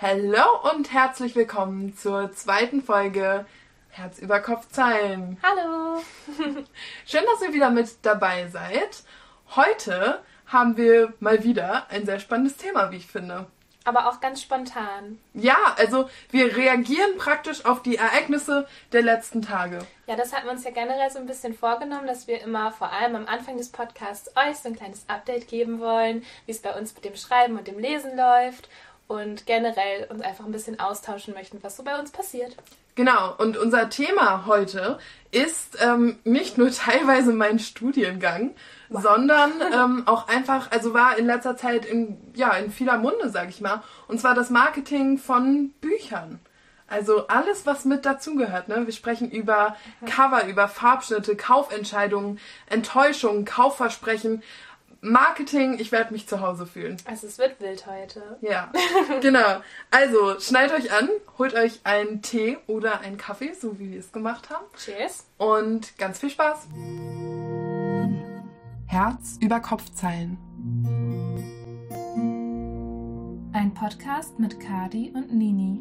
Hallo und herzlich willkommen zur zweiten Folge Herz über Kopf Zeilen. Hallo. Schön, dass ihr wieder mit dabei seid. Heute haben wir mal wieder ein sehr spannendes Thema, wie ich finde. Aber auch ganz spontan. Ja, also wir reagieren praktisch auf die Ereignisse der letzten Tage. Ja, das hatten wir uns ja generell so ein bisschen vorgenommen, dass wir immer vor allem am Anfang des Podcasts euch so ein kleines Update geben wollen, wie es bei uns mit dem Schreiben und dem Lesen läuft und generell uns einfach ein bisschen austauschen möchten, was so bei uns passiert. Genau, und unser Thema heute ist ähm, nicht nur teilweise mein Studiengang, wow. sondern ähm, auch einfach, also war in letzter Zeit in, ja, in vieler Munde, sag ich mal, und zwar das Marketing von Büchern. Also alles, was mit dazugehört. Ne? Wir sprechen über Cover, über Farbschnitte, Kaufentscheidungen, Enttäuschungen, Kaufversprechen, Marketing, ich werde mich zu Hause fühlen. Also es wird wild heute. Ja, genau. Also schneidet euch an, holt euch einen Tee oder einen Kaffee, so wie wir es gemacht haben. Cheers. Und ganz viel Spaß. Herz über Kopfzeilen. Ein Podcast mit Kadi und Nini.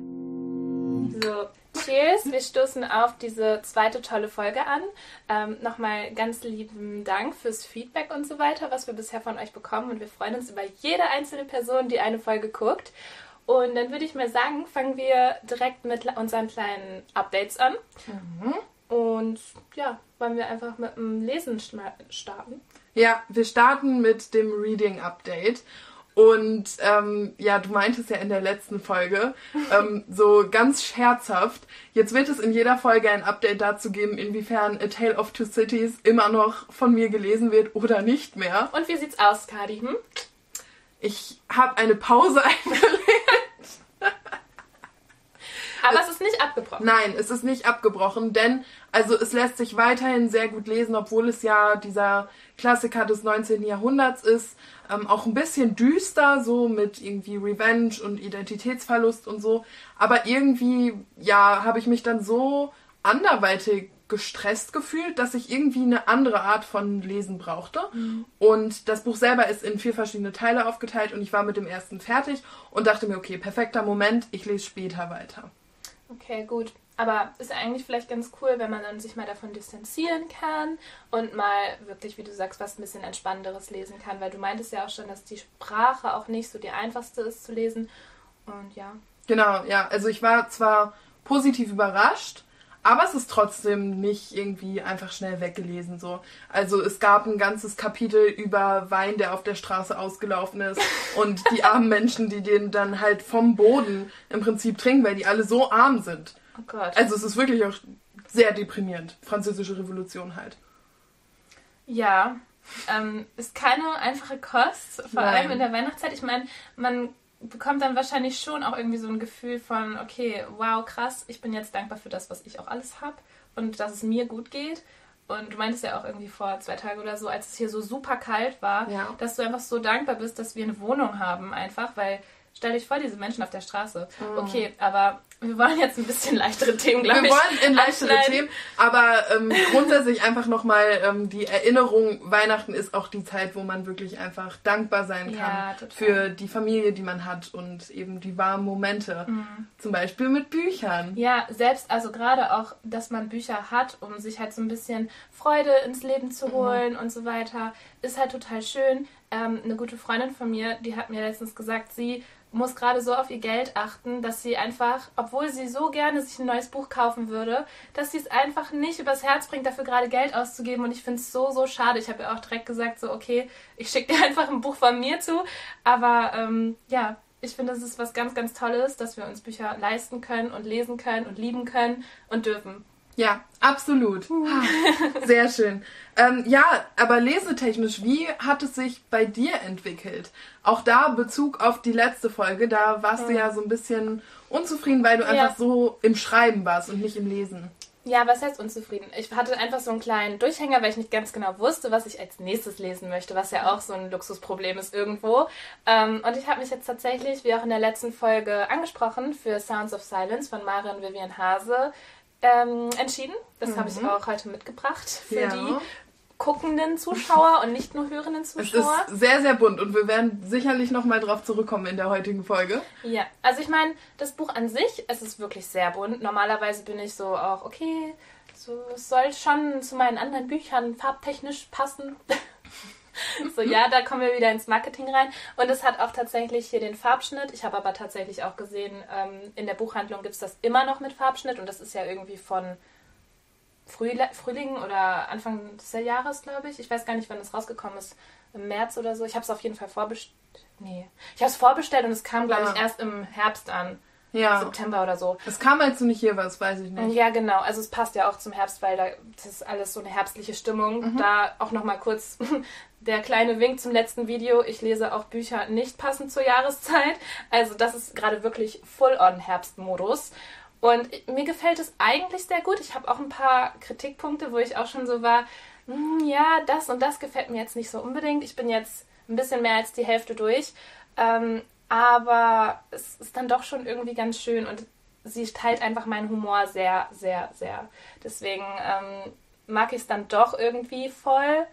So, cheers. Wir stoßen auf diese zweite tolle Folge an. Ähm, Nochmal ganz lieben Dank fürs Feedback und so weiter, was wir bisher von euch bekommen. Und wir freuen uns über jede einzelne Person, die eine Folge guckt. Und dann würde ich mal sagen, fangen wir direkt mit unseren kleinen Updates an. Mhm. Und ja, wollen wir einfach mit dem Lesen starten? Ja, wir starten mit dem Reading Update. Und ähm, ja, du meintest ja in der letzten Folge ähm, so ganz scherzhaft, jetzt wird es in jeder Folge ein Update dazu geben, inwiefern A Tale of Two Cities immer noch von mir gelesen wird oder nicht mehr. Und wie sieht's aus, Kadi? Hm? Ich habe eine Pause eingelegt. Aber es ist nicht abgebrochen. Nein, es ist nicht abgebrochen, denn also es lässt sich weiterhin sehr gut lesen, obwohl es ja dieser Klassiker des 19. Jahrhunderts ist. Ähm, auch ein bisschen düster, so mit irgendwie Revenge und Identitätsverlust und so. Aber irgendwie, ja, habe ich mich dann so anderweitig gestresst gefühlt, dass ich irgendwie eine andere Art von Lesen brauchte. Mhm. Und das Buch selber ist in vier verschiedene Teile aufgeteilt und ich war mit dem ersten fertig und dachte mir, okay, perfekter Moment, ich lese später weiter. Okay, gut. Aber ist eigentlich vielleicht ganz cool, wenn man dann sich mal davon distanzieren kann und mal wirklich, wie du sagst, was ein bisschen entspannenderes lesen kann, weil du meintest ja auch schon, dass die Sprache auch nicht so die einfachste ist zu lesen. Und ja. Genau, ja. Also ich war zwar positiv überrascht, aber es ist trotzdem nicht irgendwie einfach schnell weggelesen so. Also es gab ein ganzes Kapitel über Wein, der auf der Straße ausgelaufen ist und die armen Menschen, die den dann halt vom Boden im Prinzip trinken, weil die alle so arm sind. Oh Gott. Also es ist wirklich auch sehr deprimierend. Französische Revolution halt. Ja, ähm, ist keine einfache Kost, vor Nein. allem in der Weihnachtszeit. Ich meine, man bekommt dann wahrscheinlich schon auch irgendwie so ein Gefühl von, okay, wow, krass, ich bin jetzt dankbar für das, was ich auch alles habe und dass es mir gut geht. Und du meintest ja auch irgendwie vor zwei Tagen oder so, als es hier so super kalt war, ja. dass du einfach so dankbar bist, dass wir eine Wohnung haben, einfach, weil stell dich vor, diese Menschen auf der Straße. Mhm. Okay, aber wir wollen jetzt ein bisschen leichtere Themen, glaube ich. Wir wollen in leichtere Themen, aber ähm, grundsätzlich einfach nochmal ähm, die Erinnerung, Weihnachten ist auch die Zeit, wo man wirklich einfach dankbar sein kann ja, für die Familie, die man hat und eben die warmen Momente. Mhm. Zum Beispiel mit Büchern. Ja, selbst, also gerade auch, dass man Bücher hat, um sich halt so ein bisschen Freude ins Leben zu mhm. holen mhm. und so weiter, ist halt total schön. Ähm, eine gute Freundin von mir, die hat mir letztens gesagt, sie muss gerade so auf ihr Geld achten, dass sie einfach, obwohl sie so gerne sich ein neues Buch kaufen würde, dass sie es einfach nicht übers Herz bringt, dafür gerade Geld auszugeben. Und ich finde es so, so schade. Ich habe ja auch direkt gesagt, so, okay, ich schicke dir einfach ein Buch von mir zu. Aber ähm, ja, ich finde, das ist was ganz, ganz Tolles, dass wir uns Bücher leisten können und lesen können und lieben können und dürfen. Ja, absolut. Sehr schön. Ähm, ja, aber lesetechnisch, wie hat es sich bei dir entwickelt? Auch da Bezug auf die letzte Folge, da warst ja. du ja so ein bisschen unzufrieden, weil du ja. einfach so im Schreiben warst und nicht im Lesen. Ja, was heißt unzufrieden? Ich hatte einfach so einen kleinen Durchhänger, weil ich nicht ganz genau wusste, was ich als nächstes lesen möchte, was ja auch so ein Luxusproblem ist irgendwo. Ähm, und ich habe mich jetzt tatsächlich, wie auch in der letzten Folge angesprochen, für Sounds of Silence von Marion Vivian Hase ähm, entschieden. Das mhm. habe ich auch heute mitgebracht für ja. die guckenden Zuschauer und nicht nur hörenden Zuschauer. Es ist sehr, sehr bunt und wir werden sicherlich nochmal drauf zurückkommen in der heutigen Folge. Ja, also ich meine, das Buch an sich, es ist wirklich sehr bunt. Normalerweise bin ich so auch, okay, so, es soll schon zu meinen anderen Büchern farbtechnisch passen. so, ja, da kommen wir wieder ins Marketing rein. Und es hat auch tatsächlich hier den Farbschnitt. Ich habe aber tatsächlich auch gesehen, ähm, in der Buchhandlung gibt es das immer noch mit Farbschnitt und das ist ja irgendwie von Frühling oder Anfang des Jahres, glaube ich. Ich weiß gar nicht, wann es rausgekommen ist. Im März oder so. Ich habe es auf jeden Fall vorbestellt. Nee. Ich habe es vorbestellt und es kam, glaube Ja. ich, erst im Herbst an. Ja. September oder so. Es kam, als du nicht hier warst, weiß ich nicht. Ja, genau. Also es passt ja auch zum Herbst, weil da das ist alles so eine herbstliche Stimmung. Da auch nochmal kurz der kleine Wink zum letzten Video. Ich lese auch Bücher nicht passend zur Jahreszeit. Also das ist gerade wirklich full-on Herbstmodus. Und mir gefällt es eigentlich sehr gut. Ich habe auch ein paar Kritikpunkte, wo ich auch schon so war, "Hm, ja, das und das gefällt mir jetzt nicht so unbedingt. Ich bin jetzt ein bisschen mehr als die Hälfte durch. Ähm, aber es ist dann doch schon irgendwie ganz schön und sie teilt einfach meinen Humor sehr, sehr, sehr. Deswegen ähm, mag ich es dann doch irgendwie voll,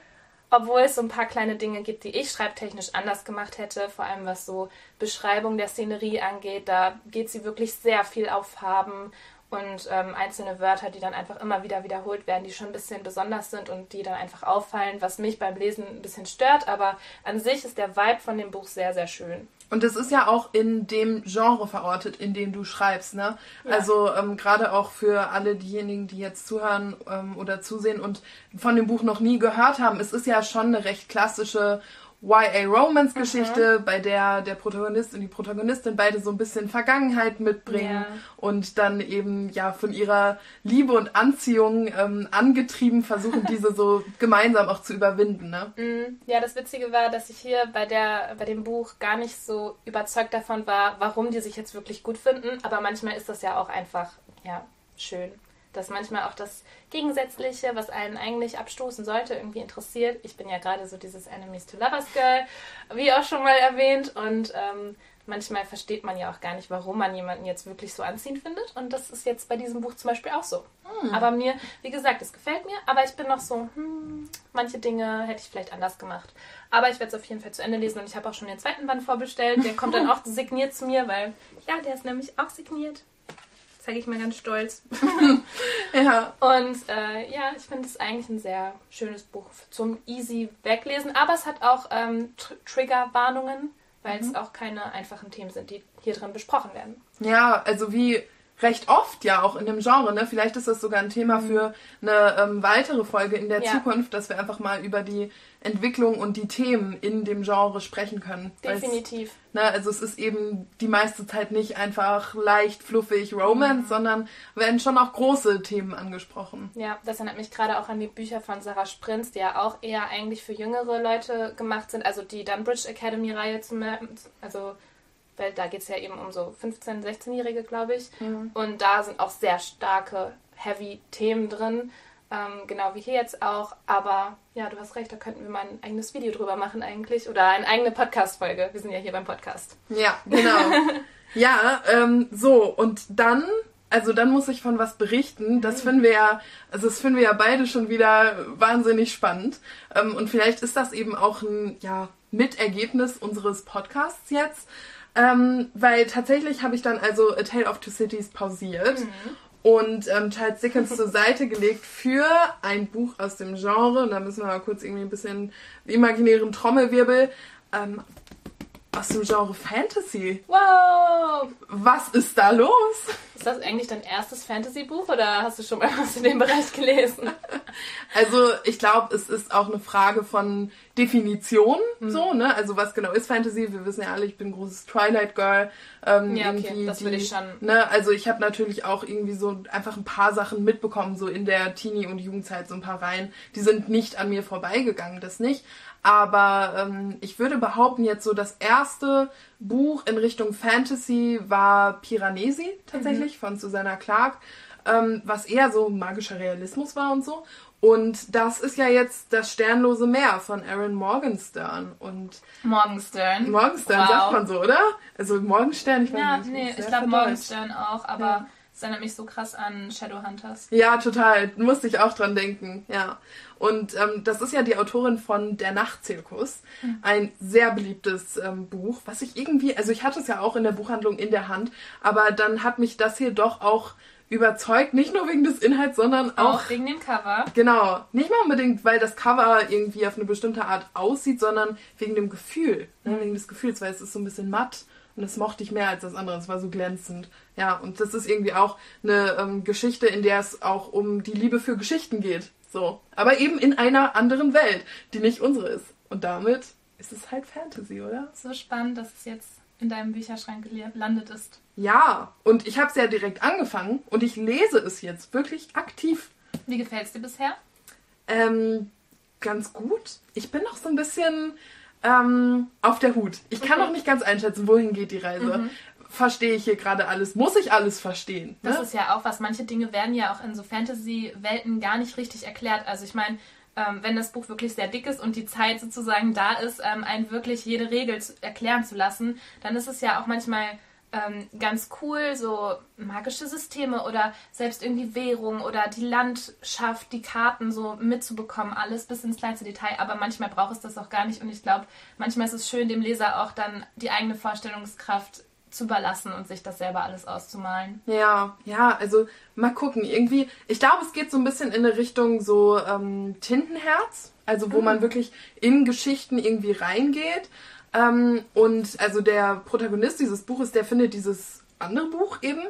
obwohl es so ein paar kleine Dinge gibt, die ich schreibtechnisch anders gemacht hätte, vor allem was so Beschreibung der Szenerie angeht. Da geht sie wirklich sehr viel auf Farben und ähm, einzelne Wörter, die dann einfach immer wieder wiederholt werden, die schon ein bisschen besonders sind und die dann einfach auffallen, was mich beim Lesen ein bisschen stört. Aber an sich ist der Vibe von dem Buch sehr, sehr schön. Und es ist ja auch in dem Genre verortet, in dem du schreibst, ne? Ja. Also ähm, gerade auch für alle diejenigen, die jetzt zuhören ähm, oder zusehen und von dem Buch noch nie gehört haben, es ist ja schon eine recht klassische YA-Romance-Geschichte, Mhm. bei der der Protagonist und die Protagonistin beide so ein bisschen Vergangenheit mitbringen Ja. und dann eben ja von ihrer Liebe und Anziehung ähm, angetrieben versuchen, diese so gemeinsam auch zu überwinden, ne? Mm, Ja, das Witzige war, dass ich hier bei, der, bei dem Buch gar nicht so überzeugt davon war, warum die sich jetzt wirklich gut finden. Aber manchmal ist das ja auch einfach, ja, schön. Dass manchmal auch das Gegensätzliche, was einen eigentlich abstoßen sollte, irgendwie interessiert. Ich bin ja gerade so dieses Enemies to Lovers Girl, wie auch schon mal erwähnt. Und ähm, manchmal versteht man ja auch gar nicht, warum man jemanden jetzt wirklich so anziehend findet. Und das ist jetzt bei diesem Buch zum Beispiel auch so. Aber mir, wie gesagt, es gefällt mir, aber ich bin noch so, hm, manche Dinge hätte ich vielleicht anders gemacht. Aber ich werde es auf jeden Fall zu Ende lesen und ich habe auch schon den zweiten Band vorbestellt. Der kommt dann auch signiert zu mir, weil, ja, der ist nämlich auch signiert. Zeige ich mal ganz stolz. Ja. Und äh, ja, ich finde es eigentlich ein sehr schönes Buch zum easy weglesen. Aber es hat auch ähm, Tr Triggerwarnungen, weil es auch keine einfachen Themen sind, die hier drin besprochen werden. Ja, also wie recht oft ja auch in dem Genre, ne? Vielleicht ist das sogar ein Thema für eine ähm, weitere Folge in der Ja. Zukunft, dass wir einfach mal über die Entwicklung und die Themen in dem Genre sprechen können. Definitiv. Ne, also es ist eben die meiste Zeit nicht einfach leicht, fluffig Romance, sondern werden schon auch große Themen angesprochen. Ja, das erinnert mich gerade auch an die Bücher von Sarah Sprintz, die ja auch eher eigentlich für jüngere Leute gemacht sind. Also die Dunbridge Academy-Reihe zum also weil da geht es ja eben um so 15-, 16-Jährige, glaube ich. Und da sind auch sehr starke, heavy Themen drin. Ähm, genau wie hier jetzt auch. Aber ja, du hast recht, da könnten wir mal ein eigenes Video drüber machen eigentlich. Oder eine eigene Podcast-Folge. Wir sind ja hier beim Podcast. Ja, genau. ja, ähm, so, und dann, also dann muss ich von was berichten. Das finden wir ja, also das finden wir ja beide schon wieder wahnsinnig spannend. Ähm, und vielleicht ist das eben auch ein, ja, Mitergebnis unseres Podcasts jetzt. Ähm, weil tatsächlich habe ich dann also A Tale of Two Cities pausiert und ähm, Charles Dickens zur Seite gelegt für ein Buch aus dem Genre. Und da müssen wir mal kurz irgendwie ein bisschen imaginären Trommelwirbel. Ähm, aus dem Genre Fantasy. Wow! Was ist da los? Ist das eigentlich dein erstes Fantasy-Buch oder hast du schon mal was in dem Bereich gelesen? Also ich glaube, es ist auch eine Frage von Definition, Mhm. so, ne? Also was genau ist Fantasy? Wir wissen ja alle, ich bin ein großes Twilight Girl. Ähm, Ja, okay, irgendwie das würde ich schon- Ne? Also ich habe natürlich auch irgendwie so einfach ein paar Sachen mitbekommen, so in der Teenie- und Jugendzeit, so ein paar Reihen. Die sind nicht an mir vorbeigegangen, das nicht. Aber ähm, ich würde behaupten, jetzt so das erste Buch in Richtung Fantasy war Piranesi tatsächlich von Susanna Clark, ähm, was eher so magischer Realismus war und so. Und das ist ja jetzt das Sternlose Meer von Aaron Morgenstern. Und Morgenstern. Morgenstern Wow. sagt man so, oder? Also Morgenstern, ich weiß Ja, nicht. nee, ich glaube. Morgenstern auch, aber Ja. Das erinnert mich so krass an Shadowhunters. Ja, total. Musste ich auch dran denken, ja. Und ähm, das ist ja die Autorin von Der Nachtzirkus. Mhm. Ein sehr beliebtes ähm, Buch, was ich irgendwie, also ich hatte es ja auch in der Buchhandlung in der Hand, aber dann hat mich das hier doch auch überzeugt, nicht nur wegen des Inhalts, sondern auch, Auch wegen dem Cover. genau, nicht mal unbedingt, weil das Cover irgendwie auf eine bestimmte Art aussieht, sondern wegen dem Gefühl, ne, wegen des Gefühls, weil es ist so ein bisschen matt und das mochte ich mehr als das andere, es war so glänzend. Ja, und das ist irgendwie auch eine ähm, Geschichte, in der es auch um die Liebe für Geschichten geht. So. Aber eben in einer anderen Welt, die nicht unsere ist. Und damit ist es halt Fantasy, oder? So spannend, dass es jetzt in deinem Bücherschrank gelandet ist. Ja, und ich habe es ja direkt angefangen und ich lese es jetzt wirklich aktiv. Wie gefällt es dir bisher? Ähm, ganz gut. Ich bin noch so ein bisschen ähm, auf der Hut. Ich kann Okay. noch nicht ganz einschätzen, wohin geht die Reise. Verstehe ich hier gerade alles? Muss ich alles verstehen? Das ne? ist ja auch was. Manche Dinge werden ja auch in so Fantasy-Welten gar nicht richtig erklärt. Also ich meine, ähm, wenn das Buch wirklich sehr dick ist und die Zeit sozusagen da ist, ähm, einen wirklich jede Regel zu, erklären zu lassen, dann ist es ja auch manchmal ähm, ganz cool, so magische Systeme oder selbst irgendwie Währung oder die Landschaft, die Karten so mitzubekommen, alles bis ins kleinste Detail. Aber manchmal braucht es das auch gar nicht und ich glaube, manchmal ist es schön, dem Leser auch dann die eigene Vorstellungskraft zu überlassen und sich das selber alles auszumalen. Ja, ja, also mal gucken. Irgendwie, ich glaube, es geht so ein bisschen in eine Richtung so ähm, Tintenherz, also wo man wirklich in Geschichten irgendwie reingeht. Ähm, und also der Protagonist dieses Buches, der findet dieses andere Buch eben.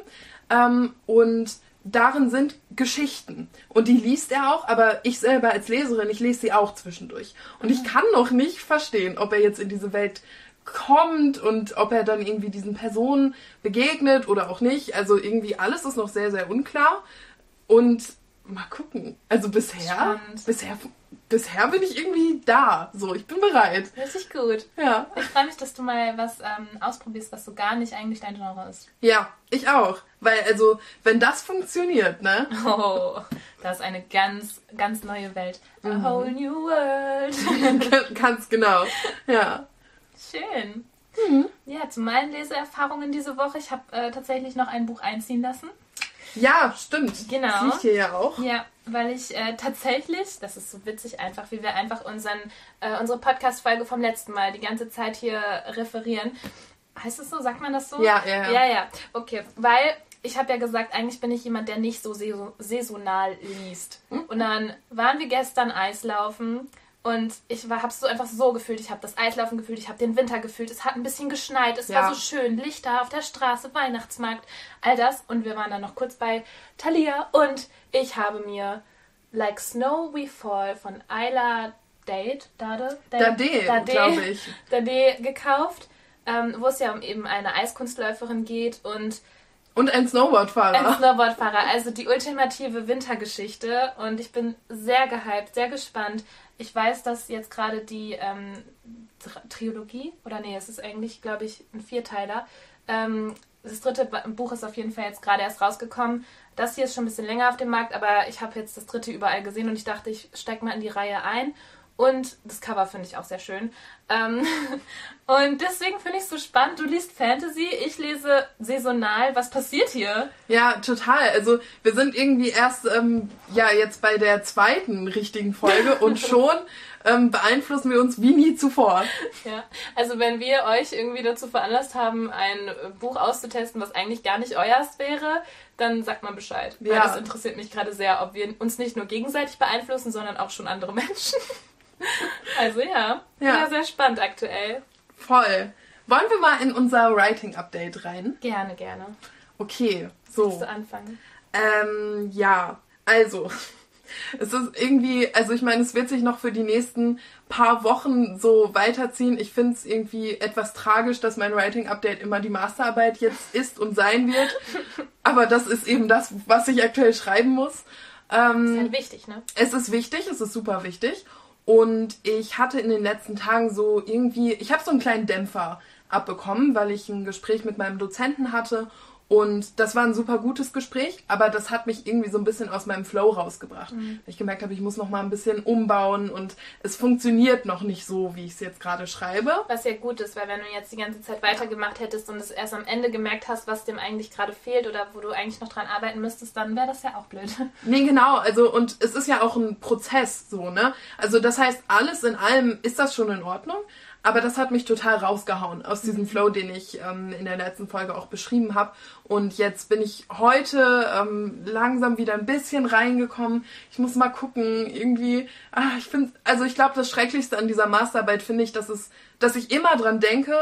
Ähm, und darin sind Geschichten. Und die liest er auch, aber ich selber als Leserin, ich lese sie auch zwischendurch. Und ich kann noch nicht verstehen, ob er jetzt in diese Welt kommt und ob er dann irgendwie diesen Personen begegnet oder auch nicht. Also irgendwie alles ist noch sehr, sehr unklar. Und mal gucken. Also bisher, Spannend. bisher, bisher bin ich irgendwie da. So, ich bin bereit. Richtig gut. Ja. Ich freue mich, dass du mal was ähm, ausprobierst, was so gar nicht eigentlich dein Genre ist. Ja, ich auch. Weil, also, wenn das funktioniert, ne? Oh, das ist eine ganz, ganz neue Welt. A whole new world. Ganz genau. Ja. Schön. Mhm. Ja, zu meinen Leseerfahrungen diese Woche. Ich habe äh, tatsächlich noch ein Buch einziehen lassen. Ja, stimmt. Genau. Das liegt hier ja auch. Ja, weil ich äh, tatsächlich, das ist so witzig einfach, wie wir einfach unseren, äh, unsere Podcast-Folge vom letzten Mal die ganze Zeit hier referieren. Heißt es so? Sagt man das so? Ja, ja, ja. Ja, ja. Okay, weil ich habe ja gesagt, eigentlich bin ich jemand, der nicht so saison saisonal liest. Mhm. Und dann waren wir gestern Eislaufen und ich habe es so einfach so gefühlt. Ich habe das Eislaufen gefühlt, ich habe den Winter gefühlt. Es hat ein bisschen geschneit, es Ja. war so schön, Lichter auf der Straße, Weihnachtsmarkt, all das. Und wir waren dann noch kurz bei Thalia und ich habe mir Like Snow We Fall von Ayla Dade, Dade, Dade, glaube ich. Dade gekauft, ähm, wo es ja um eben eine Eiskunstläuferin geht und Und ein ein Snowboardfahrer. Snowboardfahrer. Also die ultimative Wintergeschichte und ich bin sehr gehypt, sehr gespannt. Ich weiß, dass jetzt gerade die ähm, Tr Trilogie, oder nee, es ist eigentlich, glaube ich, ein Vierteiler. Ähm, das dritte Buch ist auf jeden Fall jetzt gerade erst rausgekommen. Das hier ist schon ein bisschen länger auf dem Markt, aber ich habe jetzt das dritte überall gesehen und ich dachte, ich steige mal in die Reihe ein. Und das Cover finde ich auch sehr schön. Ähm, und deswegen finde ich es so spannend. Du liest Fantasy, ich lese saisonal. Was passiert hier? Ja, total. Also wir sind irgendwie erst ähm, ja jetzt bei der zweiten richtigen Folge und schon ähm, beeinflussen wir uns wie nie zuvor. Ja, also wenn wir euch irgendwie dazu veranlasst haben, ein Buch auszutesten, was eigentlich gar nicht euers wäre, dann sagt mal Bescheid. Weil Ja. das interessiert mich gerade sehr, ob wir uns nicht nur gegenseitig beeinflussen, sondern auch schon andere Menschen. Also ja, Ja. ja. sehr spannend aktuell. Voll. Wollen wir mal in unser Writing Update rein? Gerne, gerne. Okay, Willst so. du anfangen? Ähm, ja, also. Es ist irgendwie, also ich meine, es wird sich noch für die nächsten paar Wochen so weiterziehen. Ich finde es irgendwie etwas tragisch, dass mein Writing-Update immer die Masterarbeit jetzt ist und sein wird. Aber das ist eben das, was ich aktuell schreiben muss. Ähm, Ist halt wichtig, ne? es ist wichtig, es ist super wichtig. Und ich hatte in den letzten Tagen so irgendwie, ich habe so einen kleinen Dämpfer abbekommen, weil ich ein Gespräch mit meinem Dozenten hatte Und das war ein super gutes Gespräch, aber das hat mich irgendwie so ein bisschen aus meinem Flow rausgebracht. Mhm. Ich gemerkt habe, ich muss noch mal ein bisschen umbauen und es funktioniert noch nicht so, wie ich es jetzt gerade schreibe. Was ja gut ist, weil wenn du jetzt die ganze Zeit weitergemacht hättest und es erst am Ende gemerkt hast, was dem eigentlich gerade fehlt oder wo du eigentlich noch dran arbeiten müsstest, dann wäre das ja auch blöd. Nee, genau. Also und es ist ja auch ein Prozess so, ne? Also das heißt, alles in allem ist das schon in Ordnung. Aber das hat mich total rausgehauen aus diesem mhm. Flow, den ich ähm, in der letzten Folge auch beschrieben habe. Und jetzt bin ich heute ähm, langsam wieder ein bisschen reingekommen. Ich muss mal gucken, irgendwie. Ah, ich finde, also ich glaube, das Schrecklichste an dieser Masterarbeit finde ich, dass es, dass ich immer dran denke,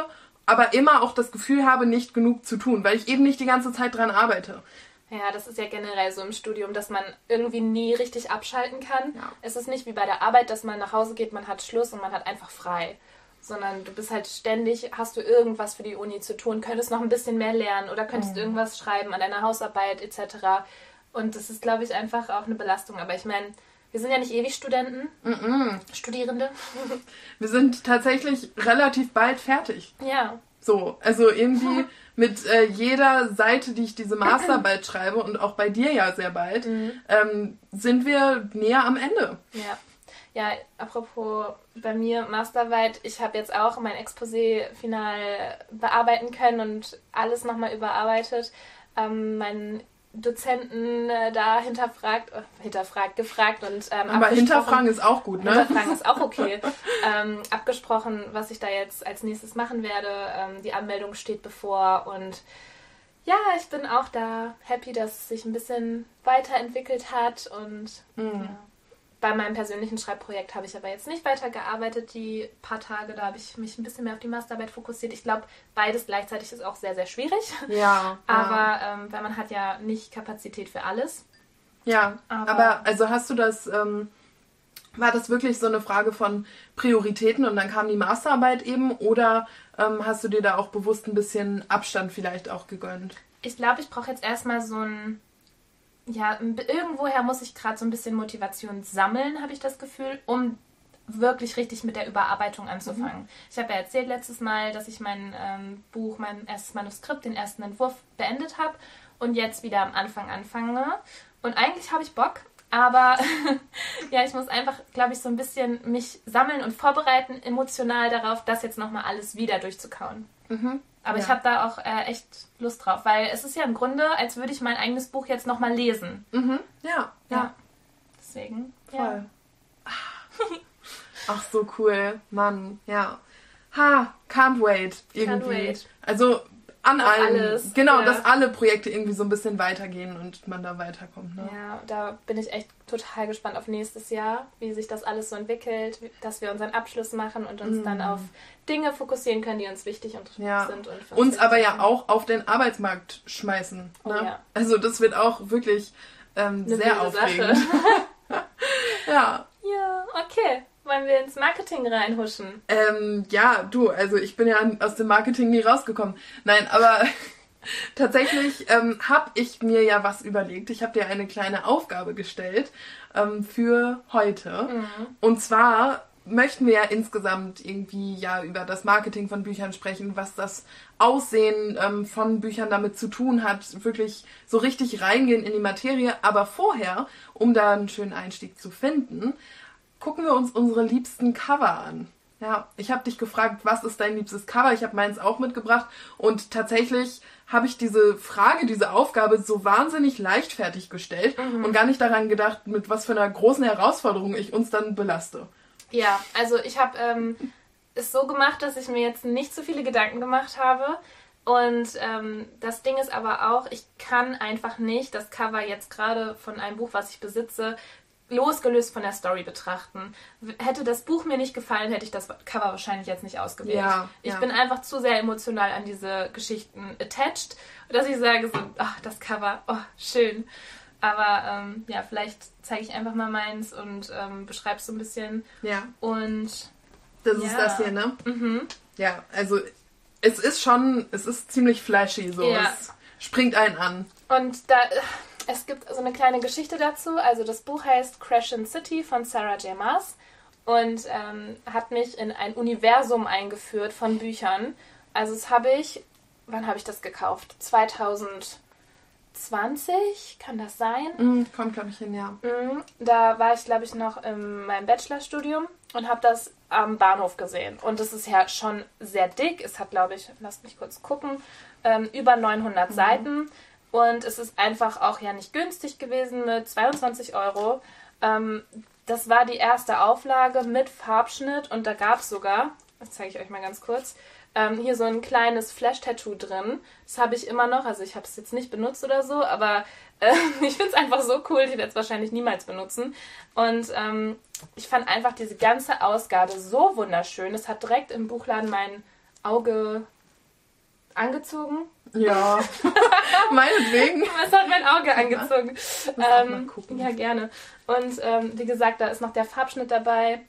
aber immer auch das Gefühl habe, nicht genug zu tun, weil ich eben nicht die ganze Zeit dran arbeite. Ja, das ist ja generell so im Studium, dass man irgendwie nie richtig abschalten kann. Ja. Es ist nicht wie bei der Arbeit, dass man nach Hause geht, man hat Schluss und man hat einfach frei sondern du bist halt ständig, hast du irgendwas für die Uni zu tun, könntest noch ein bisschen mehr lernen oder könntest mhm. irgendwas schreiben an deiner Hausarbeit etc. Und das ist, glaube ich, einfach auch eine Belastung. Aber ich meine, wir sind ja nicht ewig Studenten, mhm. Studierende. Wir sind tatsächlich relativ bald fertig. Ja. So, also irgendwie mit äh, jeder Seite, die ich diese Masterarbeit schreibe und auch bei dir ja sehr bald, mhm. ähm, sind wir näher am Ende. Ja. Ja, apropos bei mir Masterarbeit, ich habe jetzt auch mein Exposé final bearbeiten können und alles nochmal überarbeitet. Ähm, meinen Dozenten äh, da hinterfragt, äh, hinterfragt, gefragt und ähm, Aber hinterfragen ist auch gut, ne? Hinterfragen ist auch okay. ähm, abgesprochen, was ich da jetzt als nächstes machen werde. Ähm, die Anmeldung steht bevor und ja, ich bin auch da happy, dass es sich ein bisschen weiterentwickelt hat und mhm. ja. Bei meinem persönlichen Schreibprojekt habe ich aber jetzt nicht weitergearbeitet, die paar Tage. Da habe ich mich ein bisschen mehr auf die Masterarbeit fokussiert. Ich glaube, beides gleichzeitig ist auch sehr, sehr schwierig. Ja. aber ja. Ähm, weil man hat ja nicht Kapazität für alles. Ja, aber, aber also hast du das, ähm, war das wirklich so eine Frage von Prioritäten und dann kam die Masterarbeit eben oder ähm, hast du dir da auch bewusst ein bisschen Abstand vielleicht auch gegönnt? Ich glaube, ich brauche jetzt erstmal so ein ja, irgendwoher muss ich gerade so ein bisschen Motivation sammeln, habe ich das Gefühl, um wirklich richtig mit der Überarbeitung anzufangen. Mhm. Ich habe ja erzählt letztes Mal, dass ich mein ähm, Buch, mein erstes Manuskript, den ersten Entwurf beendet habe und jetzt wieder am Anfang anfange. Und eigentlich habe ich Bock, aber ja, ich muss einfach, glaube ich, so ein bisschen mich sammeln und vorbereiten emotional darauf, das jetzt nochmal alles wieder durchzukauen. Mhm. Aber ja. ich habe da auch äh, echt Lust drauf, weil es ist ja im Grunde, als würde ich mein eigenes Buch jetzt nochmal lesen. Mhm. Ja, ja. Deswegen. Voll. Ja. Ach, so cool. Mann, ja. Ha, can't wait. Irgendwie. Can't wait. Also an allen. Alles. Genau, ja. dass alle Projekte irgendwie so ein bisschen weitergehen und man da weiterkommt. Ne? Ja, da bin ich echt total gespannt auf nächstes Jahr, wie sich das alles so entwickelt, dass wir unseren Abschluss machen und uns mm. dann auf Dinge fokussieren können, die uns wichtig und ja. sind. Und uns, uns aber ja auch auf den Arbeitsmarkt schmeißen. Ne? Oh, ja. Also das wird auch wirklich ähm, sehr aufregend. ja. Ja, okay. Wollen wir ins Marketing reinhuschen? Ähm, ja, du, also ich bin ja aus dem Marketing nie rausgekommen. Nein, aber tatsächlich ähm, habe ich mir ja was überlegt. Ich habe dir eine kleine Aufgabe gestellt ähm, für heute. Mhm. Und zwar möchten wir ja insgesamt irgendwie ja über das Marketing von Büchern sprechen, was das Aussehen ähm, von Büchern damit zu tun hat, wirklich so richtig reingehen in die Materie. Aber vorher, um da einen schönen Einstieg zu finden, gucken wir uns unsere liebsten Cover an. Ja, ich habe dich gefragt, was ist dein liebstes Cover? Ich habe meins auch mitgebracht und tatsächlich habe ich diese Frage, diese Aufgabe so wahnsinnig leichtfertig gestellt mhm. und gar nicht daran gedacht, mit was für einer großen Herausforderung ich uns dann belaste. Ja, also ich habe ähm, es so gemacht, dass ich mir jetzt nicht so viele Gedanken gemacht habe. Und ähm, das Ding ist aber auch, ich kann einfach nicht das Cover jetzt gerade von einem Buch, was ich besitze, losgelöst von der Story betrachten. Hätte das Buch mir nicht gefallen, hätte ich das Cover wahrscheinlich jetzt nicht ausgewählt. Ja, ich ja. bin einfach zu sehr emotional an diese Geschichten attached, dass ich sage so, ach, das Cover, oh, schön. Aber ähm, ja, vielleicht zeige ich einfach mal meins und ähm, beschreibe es so ein bisschen. Ja. Und das ja. ist das hier, ne? Mhm. Ja, also es ist schon, es ist ziemlich flashy so. Ja. Es springt einen an. Und da es gibt so eine kleine Geschichte dazu. Also das Buch heißt Crescent City von Sarah J. Maas und ähm, hat mich in ein Universum eingeführt von Büchern. Also das habe ich wann habe ich das gekauft? 2020, kann das sein? Mm, kommt, glaube ich, hin, ja. Mhm. Da war ich, glaube ich, noch in meinem Bachelorstudium und habe das am Bahnhof gesehen. Und es ist ja schon sehr dick. Es hat, glaube ich, lasst mich kurz gucken, ähm, über 900 mhm. Seiten. Und es ist einfach auch ja nicht günstig gewesen mit 22 Euro. Ähm, das war die erste Auflage mit Farbschnitt und da gab es sogar, das zeige ich euch mal ganz kurz, ähm, hier so ein kleines Flash-Tattoo drin. Das habe ich immer noch, also ich habe es jetzt nicht benutzt oder so, aber äh, ich finde es einfach so cool, ich werde es wahrscheinlich niemals benutzen. Und ähm, ich fand einfach diese ganze Ausgabe so wunderschön. Es hat direkt im Buchladen mein Auge angezogen. Ja, meinetwegen. Es hat mein Auge angezogen. Ähm, ja, gerne. Und ähm, wie gesagt, da ist noch der Farbschnitt dabei,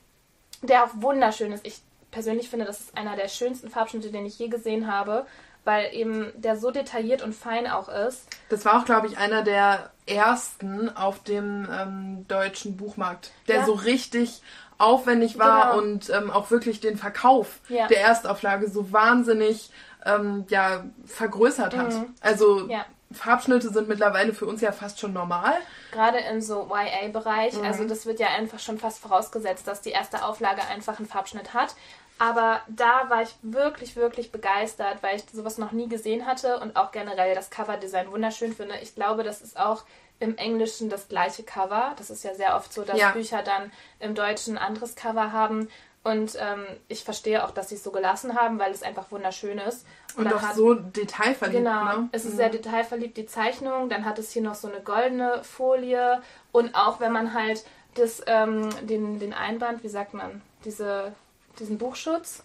der auch wunderschön ist. Ich persönlich finde, das ist einer der schönsten Farbschnitte, den ich je gesehen habe, weil eben der so detailliert und fein auch ist. Das war auch, glaube ich, einer der ersten auf dem ähm, deutschen Buchmarkt, der ja. so richtig aufwendig war genau. und ähm, auch wirklich den Verkauf ja. der Erstauflage so wahnsinnig ähm, ja, vergrößert hat. Mhm. Also ja. Farbschnitte sind mittlerweile für uns ja fast schon normal. Gerade im so YA-Bereich. Mhm. Also das wird ja einfach schon fast vorausgesetzt, dass die erste Auflage einfach einen Farbschnitt hat. Aber da war ich wirklich, wirklich begeistert, weil ich sowas noch nie gesehen hatte und auch generell das Coverdesign wunderschön finde. Ich glaube, das ist auch im Englischen das gleiche Cover. Das ist ja sehr oft so, dass ja. Bücher dann im Deutschen ein anderes Cover haben. Und ähm, ich verstehe auch, dass sie es so gelassen haben, weil es einfach wunderschön ist. Und, und auch hat, so detailverliebt. Genau, ne? es ist mhm. sehr detailverliebt, die Zeichnung. Dann hat es hier noch so eine goldene Folie. Und auch wenn man halt das, ähm, den, den Einband, wie sagt man, diese, diesen Buchschutz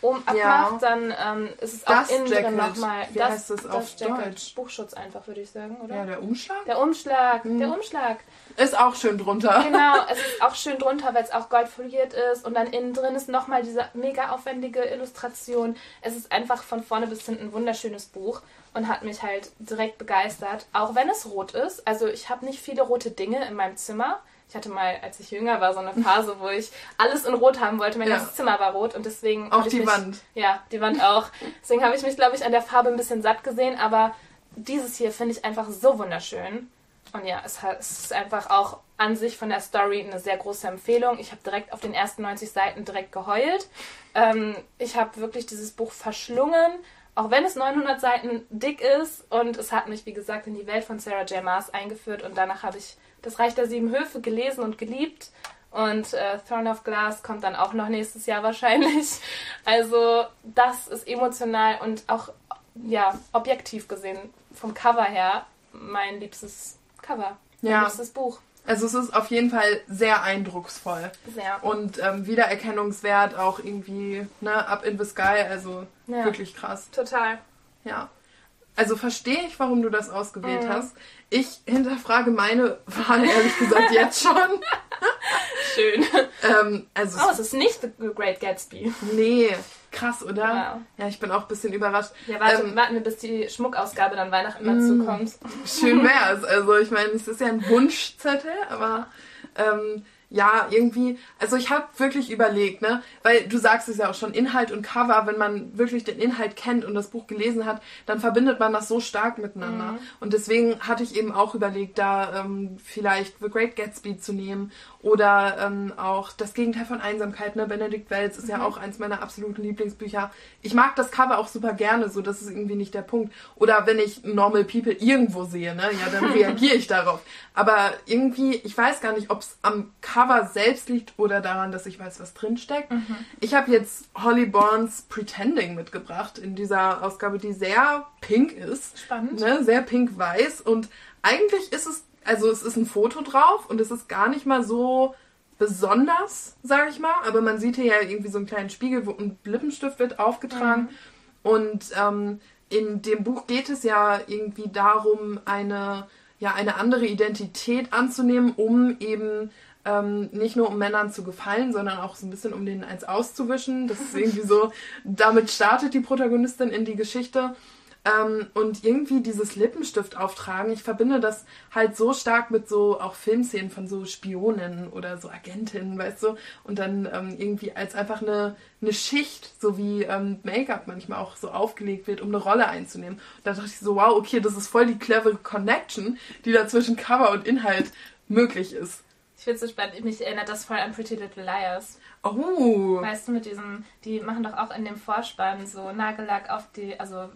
um abmacht, ja. dann ähm, ist es auch innen drin nochmal. Wie das, heißt das auf Jacket. Deutsch? Buchschutz einfach, würde ich sagen, oder? Ja, der Umschlag? Der Umschlag, mhm. der Umschlag. Ist auch schön drunter. Genau, es ist auch schön drunter, weil es auch goldfoliert ist und dann innen drin ist nochmal diese mega aufwendige Illustration. Es ist einfach von vorne bis hinten ein wunderschönes Buch und hat mich halt direkt begeistert, auch wenn es rot ist. Also ich habe nicht viele rote Dinge in meinem Zimmer. Ich hatte mal, als ich jünger war, so eine Phase, wo ich alles in Rot haben wollte. Mein ja. ganzes Zimmer war rot und deswegen. Auch die mich, Wand. Ja, die Wand auch. Deswegen habe ich mich, glaube ich, an der Farbe ein bisschen satt gesehen. Aber dieses hier finde ich einfach so wunderschön. Und ja, es, ist einfach auch an sich von der Story eine sehr große Empfehlung. Ich habe direkt auf den ersten 90 Seiten direkt geheult. Ähm, ich habe wirklich dieses Buch verschlungen, auch wenn es 900 Seiten dick ist. Und es hat mich, wie gesagt, in die Welt von Sarah J. Maas eingeführt. Und danach habe ich das Reich der Sieben Höfe gelesen und geliebt. Und äh, Throne of Glass kommt dann auch noch nächstes Jahr wahrscheinlich. Also das ist emotional und auch ja objektiv gesehen vom Cover her mein liebstes Cover, mein ja. liebstes Buch. Also es ist auf jeden Fall sehr eindrucksvoll. Sehr. Und ähm, Wiedererkennungswert auch irgendwie, ne, up in the sky, also ja. wirklich krass. Total. Ja. Also verstehe ich, warum du das ausgewählt mhm. hast. Ich hinterfrage meine Wahl ehrlich gesagt jetzt schon. Schön. ähm, also oh, es ist nicht The Great Gatsby. Nee, krass, oder? Ja, ja ich bin auch ein bisschen überrascht. Ja, warte, ähm, warten wir, bis die Schmuckausgabe dann Weihnachten dazu mm, kommt. Schön wär's. Also ich meine, es ist ja ein Wunschzettel, aber ähm, ja, irgendwie, also ich habe wirklich überlegt, ne, weil du sagst es ja auch schon, Inhalt und Cover, wenn man wirklich den Inhalt kennt und das Buch gelesen hat, dann verbindet man das so stark miteinander. Mhm. Und deswegen hatte ich eben auch überlegt, da ähm, vielleicht The Great Gatsby zu nehmen oder ähm, auch das Gegenteil von Einsamkeit, ne, Benedikt Wells ist mhm. ja auch eins meiner absoluten Lieblingsbücher. Ich mag das Cover auch super gerne, so das ist irgendwie nicht der Punkt. Oder wenn ich Normal People irgendwo sehe, ne, ja, dann reagiere ich darauf. Aber irgendwie, ich weiß gar nicht, ob es am Cover selbst liegt oder daran, dass ich weiß, was drinsteckt. Mhm. Ich habe jetzt Holly Barnes Pretending mitgebracht in dieser Ausgabe, die sehr pink ist. Spannend. Ne, sehr pink-weiß. Und eigentlich ist es, also es ist ein Foto drauf und es ist gar nicht mal so besonders, sage ich mal. Aber man sieht hier ja irgendwie so einen kleinen Spiegel, wo ein Lippenstift wird aufgetragen. Mhm. Und ähm, in dem Buch geht es ja irgendwie darum, eine ja eine andere Identität anzunehmen, um eben ähm, nicht nur um Männern zu gefallen, sondern auch so ein bisschen um denen eins auszuwischen. Das ist irgendwie so, damit startet die Protagonistin in die Geschichte. Ähm, und irgendwie dieses Lippenstift auftragen, ich verbinde das halt so stark mit so auch Filmszenen von so Spioninnen oder so Agentinnen, weißt du? Und dann ähm, irgendwie als einfach eine, eine Schicht, so wie ähm, Make-up manchmal auch so aufgelegt wird, um eine Rolle einzunehmen. Und da dachte ich so, wow, okay, das ist voll die clevere Connection, die da zwischen Cover und Inhalt möglich ist. Ich finde es so spannend, mich erinnert das voll an Pretty Little Liars. Oh. Weißt du, mit diesem, die machen doch auch in dem Vorspann so Nagellack auf die, also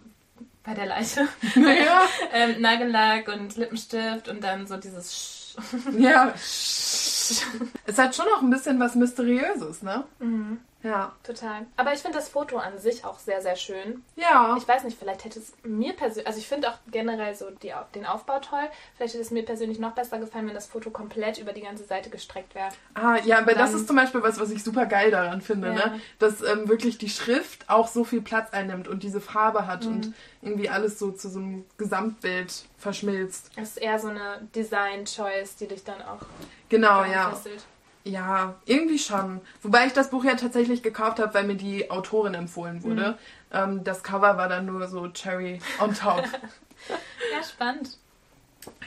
bei der Leiche. Ja. ähm, Nagellack und Lippenstift und dann so dieses Sch Ja. Es hat schon noch ein bisschen was Mysteriöses, ne? Mhm. Ja. Total. Aber ich finde das Foto an sich auch sehr, sehr schön. Ja. Ich weiß nicht, vielleicht hätte es mir persönlich, also ich finde auch generell so die, den Aufbau toll. Vielleicht hätte es mir persönlich noch besser gefallen, wenn das Foto komplett über die ganze Seite gestreckt wäre. Ah, ja, aber das ist zum Beispiel was, was ich super geil daran finde, Ja. ne? Dass ähm, wirklich die Schrift auch so viel Platz einnimmt und diese Farbe hat Mhm. und irgendwie alles so zu so einem Gesamtbild verschmilzt. Es ist eher so eine Design-Choice, die dich dann auch Genau, ja. fesselt. Ja, irgendwie schon. Wobei ich das Buch ja tatsächlich gekauft habe, weil mir die Autorin empfohlen wurde. Mhm. Ähm, das Cover war dann nur so Cherry on top. Ja, spannend.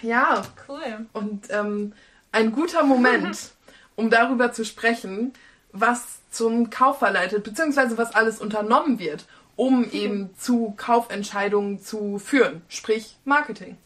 ja, Cool. und ähm, ein guter Moment, um darüber zu sprechen, was zum Kauf verleitet, beziehungsweise was alles unternommen wird, um eben zu Kaufentscheidungen zu führen, sprich Marketing.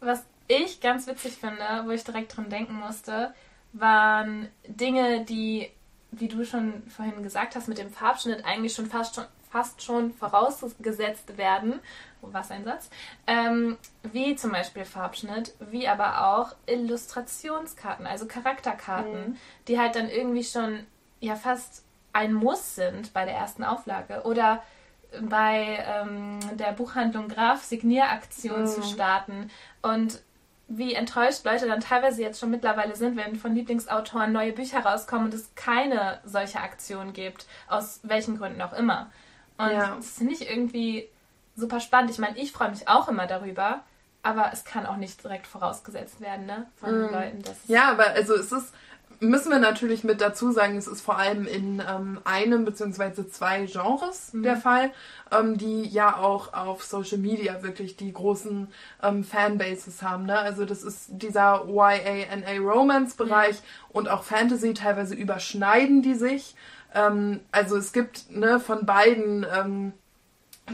Was ich ganz witzig finde, wo ich direkt dran denken musste, waren Dinge, die, wie du schon vorhin gesagt hast, mit dem Farbschnitt eigentlich schon fast schon, fast schon vorausgesetzt werden. Oh, was ein Satz. Ähm, wie zum Beispiel Farbschnitt, wie aber auch Illustrationskarten, also Charakterkarten, die halt dann irgendwie schon ja fast ein Muss sind bei der ersten Auflage. Oder bei ähm, der Buchhandlung Graf Signieraktion zu starten und wie enttäuscht Leute dann teilweise jetzt schon mittlerweile sind, wenn von Lieblingsautoren neue Bücher rauskommen und es keine solche Aktion gibt, aus welchen Gründen auch immer. Und Ja. das finde ich irgendwie super spannend. Ich meine, ich freue mich auch immer darüber, aber es kann auch nicht direkt vorausgesetzt werden, ne, von den Leuten. Dass es- Ja, aber also es ist, müssen wir natürlich mit dazu sagen, es ist vor allem in ähm, einem beziehungsweise zwei Genres der Fall, ähm, die ja auch auf Social Media wirklich die großen ähm, Fanbases haben. Ne? Also das ist dieser YANA Romance Bereich und auch Fantasy, teilweise überschneiden die sich. Ähm, also es gibt ne, von beiden ähm,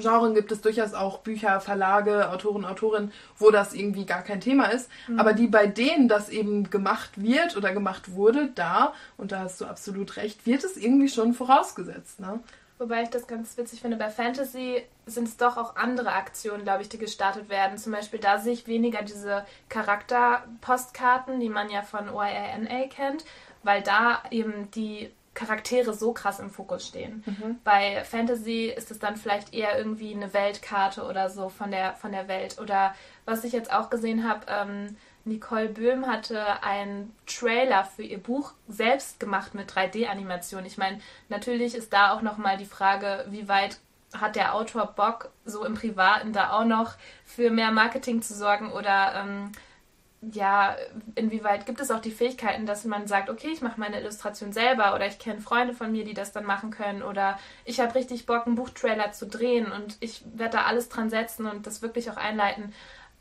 Genren gibt es durchaus auch Bücher, Verlage, Autoren, Autorinnen, wo das irgendwie gar kein Thema ist. Aber die, bei denen das eben gemacht wird oder gemacht wurde, da, und da hast du absolut recht, wird es irgendwie schon vorausgesetzt. Ne? Wobei ich das ganz witzig finde, bei Fantasy sind es doch auch andere Aktionen, glaube ich, die gestartet werden. Zum Beispiel, da sehe ich weniger diese Charakterpostkarten, die man ja von YANA kennt, weil da eben die Charaktere so krass im Fokus stehen. Bei Fantasy ist es dann vielleicht eher irgendwie eine Weltkarte oder so von der, von der Welt. Oder was ich jetzt auch gesehen habe, ähm, Nicole Böhm hatte einen Trailer für ihr Buch selbst gemacht mit 3D-Animation. Ich meine, natürlich ist da auch nochmal die Frage, wie weit hat der Autor Bock, so im Privaten da auch noch für mehr Marketing zu sorgen oder ähm, ja, inwieweit gibt es auch die Fähigkeiten, dass man sagt, okay, ich mache meine Illustration selber oder ich kenne Freunde von mir, die das dann machen können oder ich habe richtig Bock, einen Buchtrailer zu drehen und ich werde da alles dran setzen und das wirklich auch einleiten.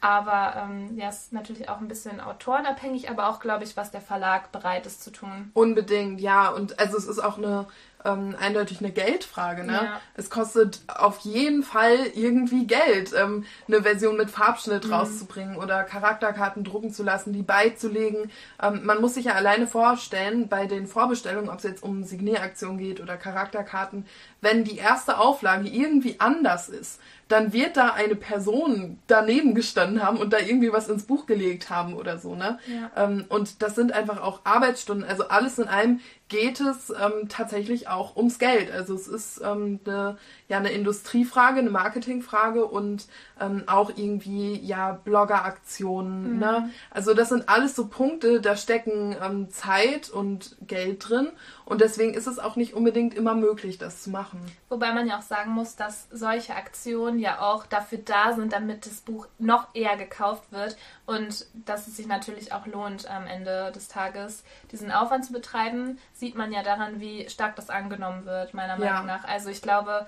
Aber ähm, ja, es ist natürlich auch ein bisschen autorenabhängig, aber auch, glaube ich, was der Verlag bereit ist zu tun. Unbedingt, ja. Und also es ist auch eine ähm, eindeutig eine Geldfrage. Ne? Ja. Es kostet auf jeden Fall irgendwie Geld, ähm, eine Version mit Farbschnitt rauszubringen oder Charakterkarten drucken zu lassen, die beizulegen. Ähm, man muss sich ja alleine vorstellen, bei den Vorbestellungen, ob es jetzt um Signieraktion geht oder Charakterkarten, wenn die erste Auflage irgendwie anders ist, dann wird da eine Person daneben gestanden haben und da irgendwie was ins Buch gelegt haben oder so, ne? Ja. Ähm, und das sind einfach auch Arbeitsstunden. Also alles in allem geht es ähm, tatsächlich auch ums Geld. Also es ist ähm, eine, ja, eine Industriefrage, eine Marketingfrage und ähm, auch irgendwie ja Bloggeraktionen. Ne? Also das sind alles so Punkte, da stecken ähm, Zeit und Geld drin und deswegen ist es auch nicht unbedingt immer möglich, das zu machen. Wobei man ja auch sagen muss, dass solche Aktionen ja auch dafür da sind, damit das Buch noch eher gekauft wird und dass es sich natürlich auch lohnt, am Ende des Tages diesen Aufwand zu betreiben, sieht man ja daran, wie stark das angenommen wird, meiner Ja. Meinung nach. Also ich glaube,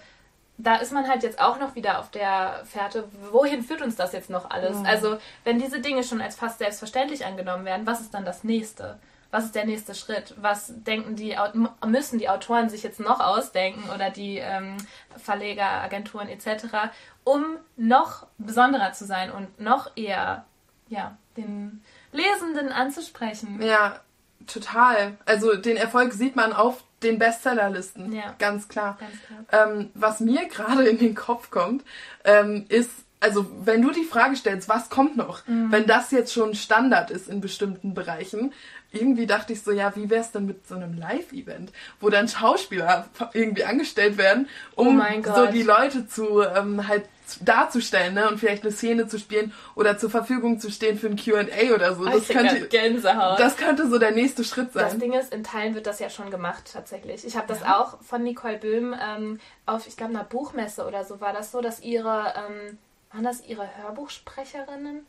da ist man halt jetzt auch noch wieder auf der Fährte, wohin führt uns das jetzt noch alles? Mhm. Also, wenn diese Dinge schon als fast selbstverständlich angenommen werden, was ist dann das nächste? Was ist der nächste Schritt? Was denken die, müssen die Autoren sich jetzt noch ausdenken oder die ähm, Verleger, Agenturen etc., um noch besonderer zu sein und noch eher, ja, den Lesenden anzusprechen? Ja, total. Also den Erfolg sieht man auf den Bestsellerlisten. Ja. Ganz klar. Ganz klar. Ähm, was mir gerade in den Kopf kommt, ähm, ist, also wenn du die Frage stellst, was kommt noch, wenn das jetzt schon Standard ist in bestimmten Bereichen, irgendwie dachte ich so, ja, wie wär's denn mit so einem Live-Event, wo dann Schauspieler irgendwie angestellt werden, um Oh so die Leute zu ähm, halt darzustellen ne? und vielleicht eine Szene zu spielen oder zur Verfügung zu stehen für ein Q&A oder so. Ich Das könnte, Gänsehaut. das könnte so der nächste Schritt Das sein. Ding ist, in Teilen wird das ja schon gemacht tatsächlich. Ich habe das auch von Nicole Böhm ähm, auf, ich glaube, einer Buchmesse oder so war das so, dass ihre, ähm, waren das ihre Hörbuchsprecherinnen?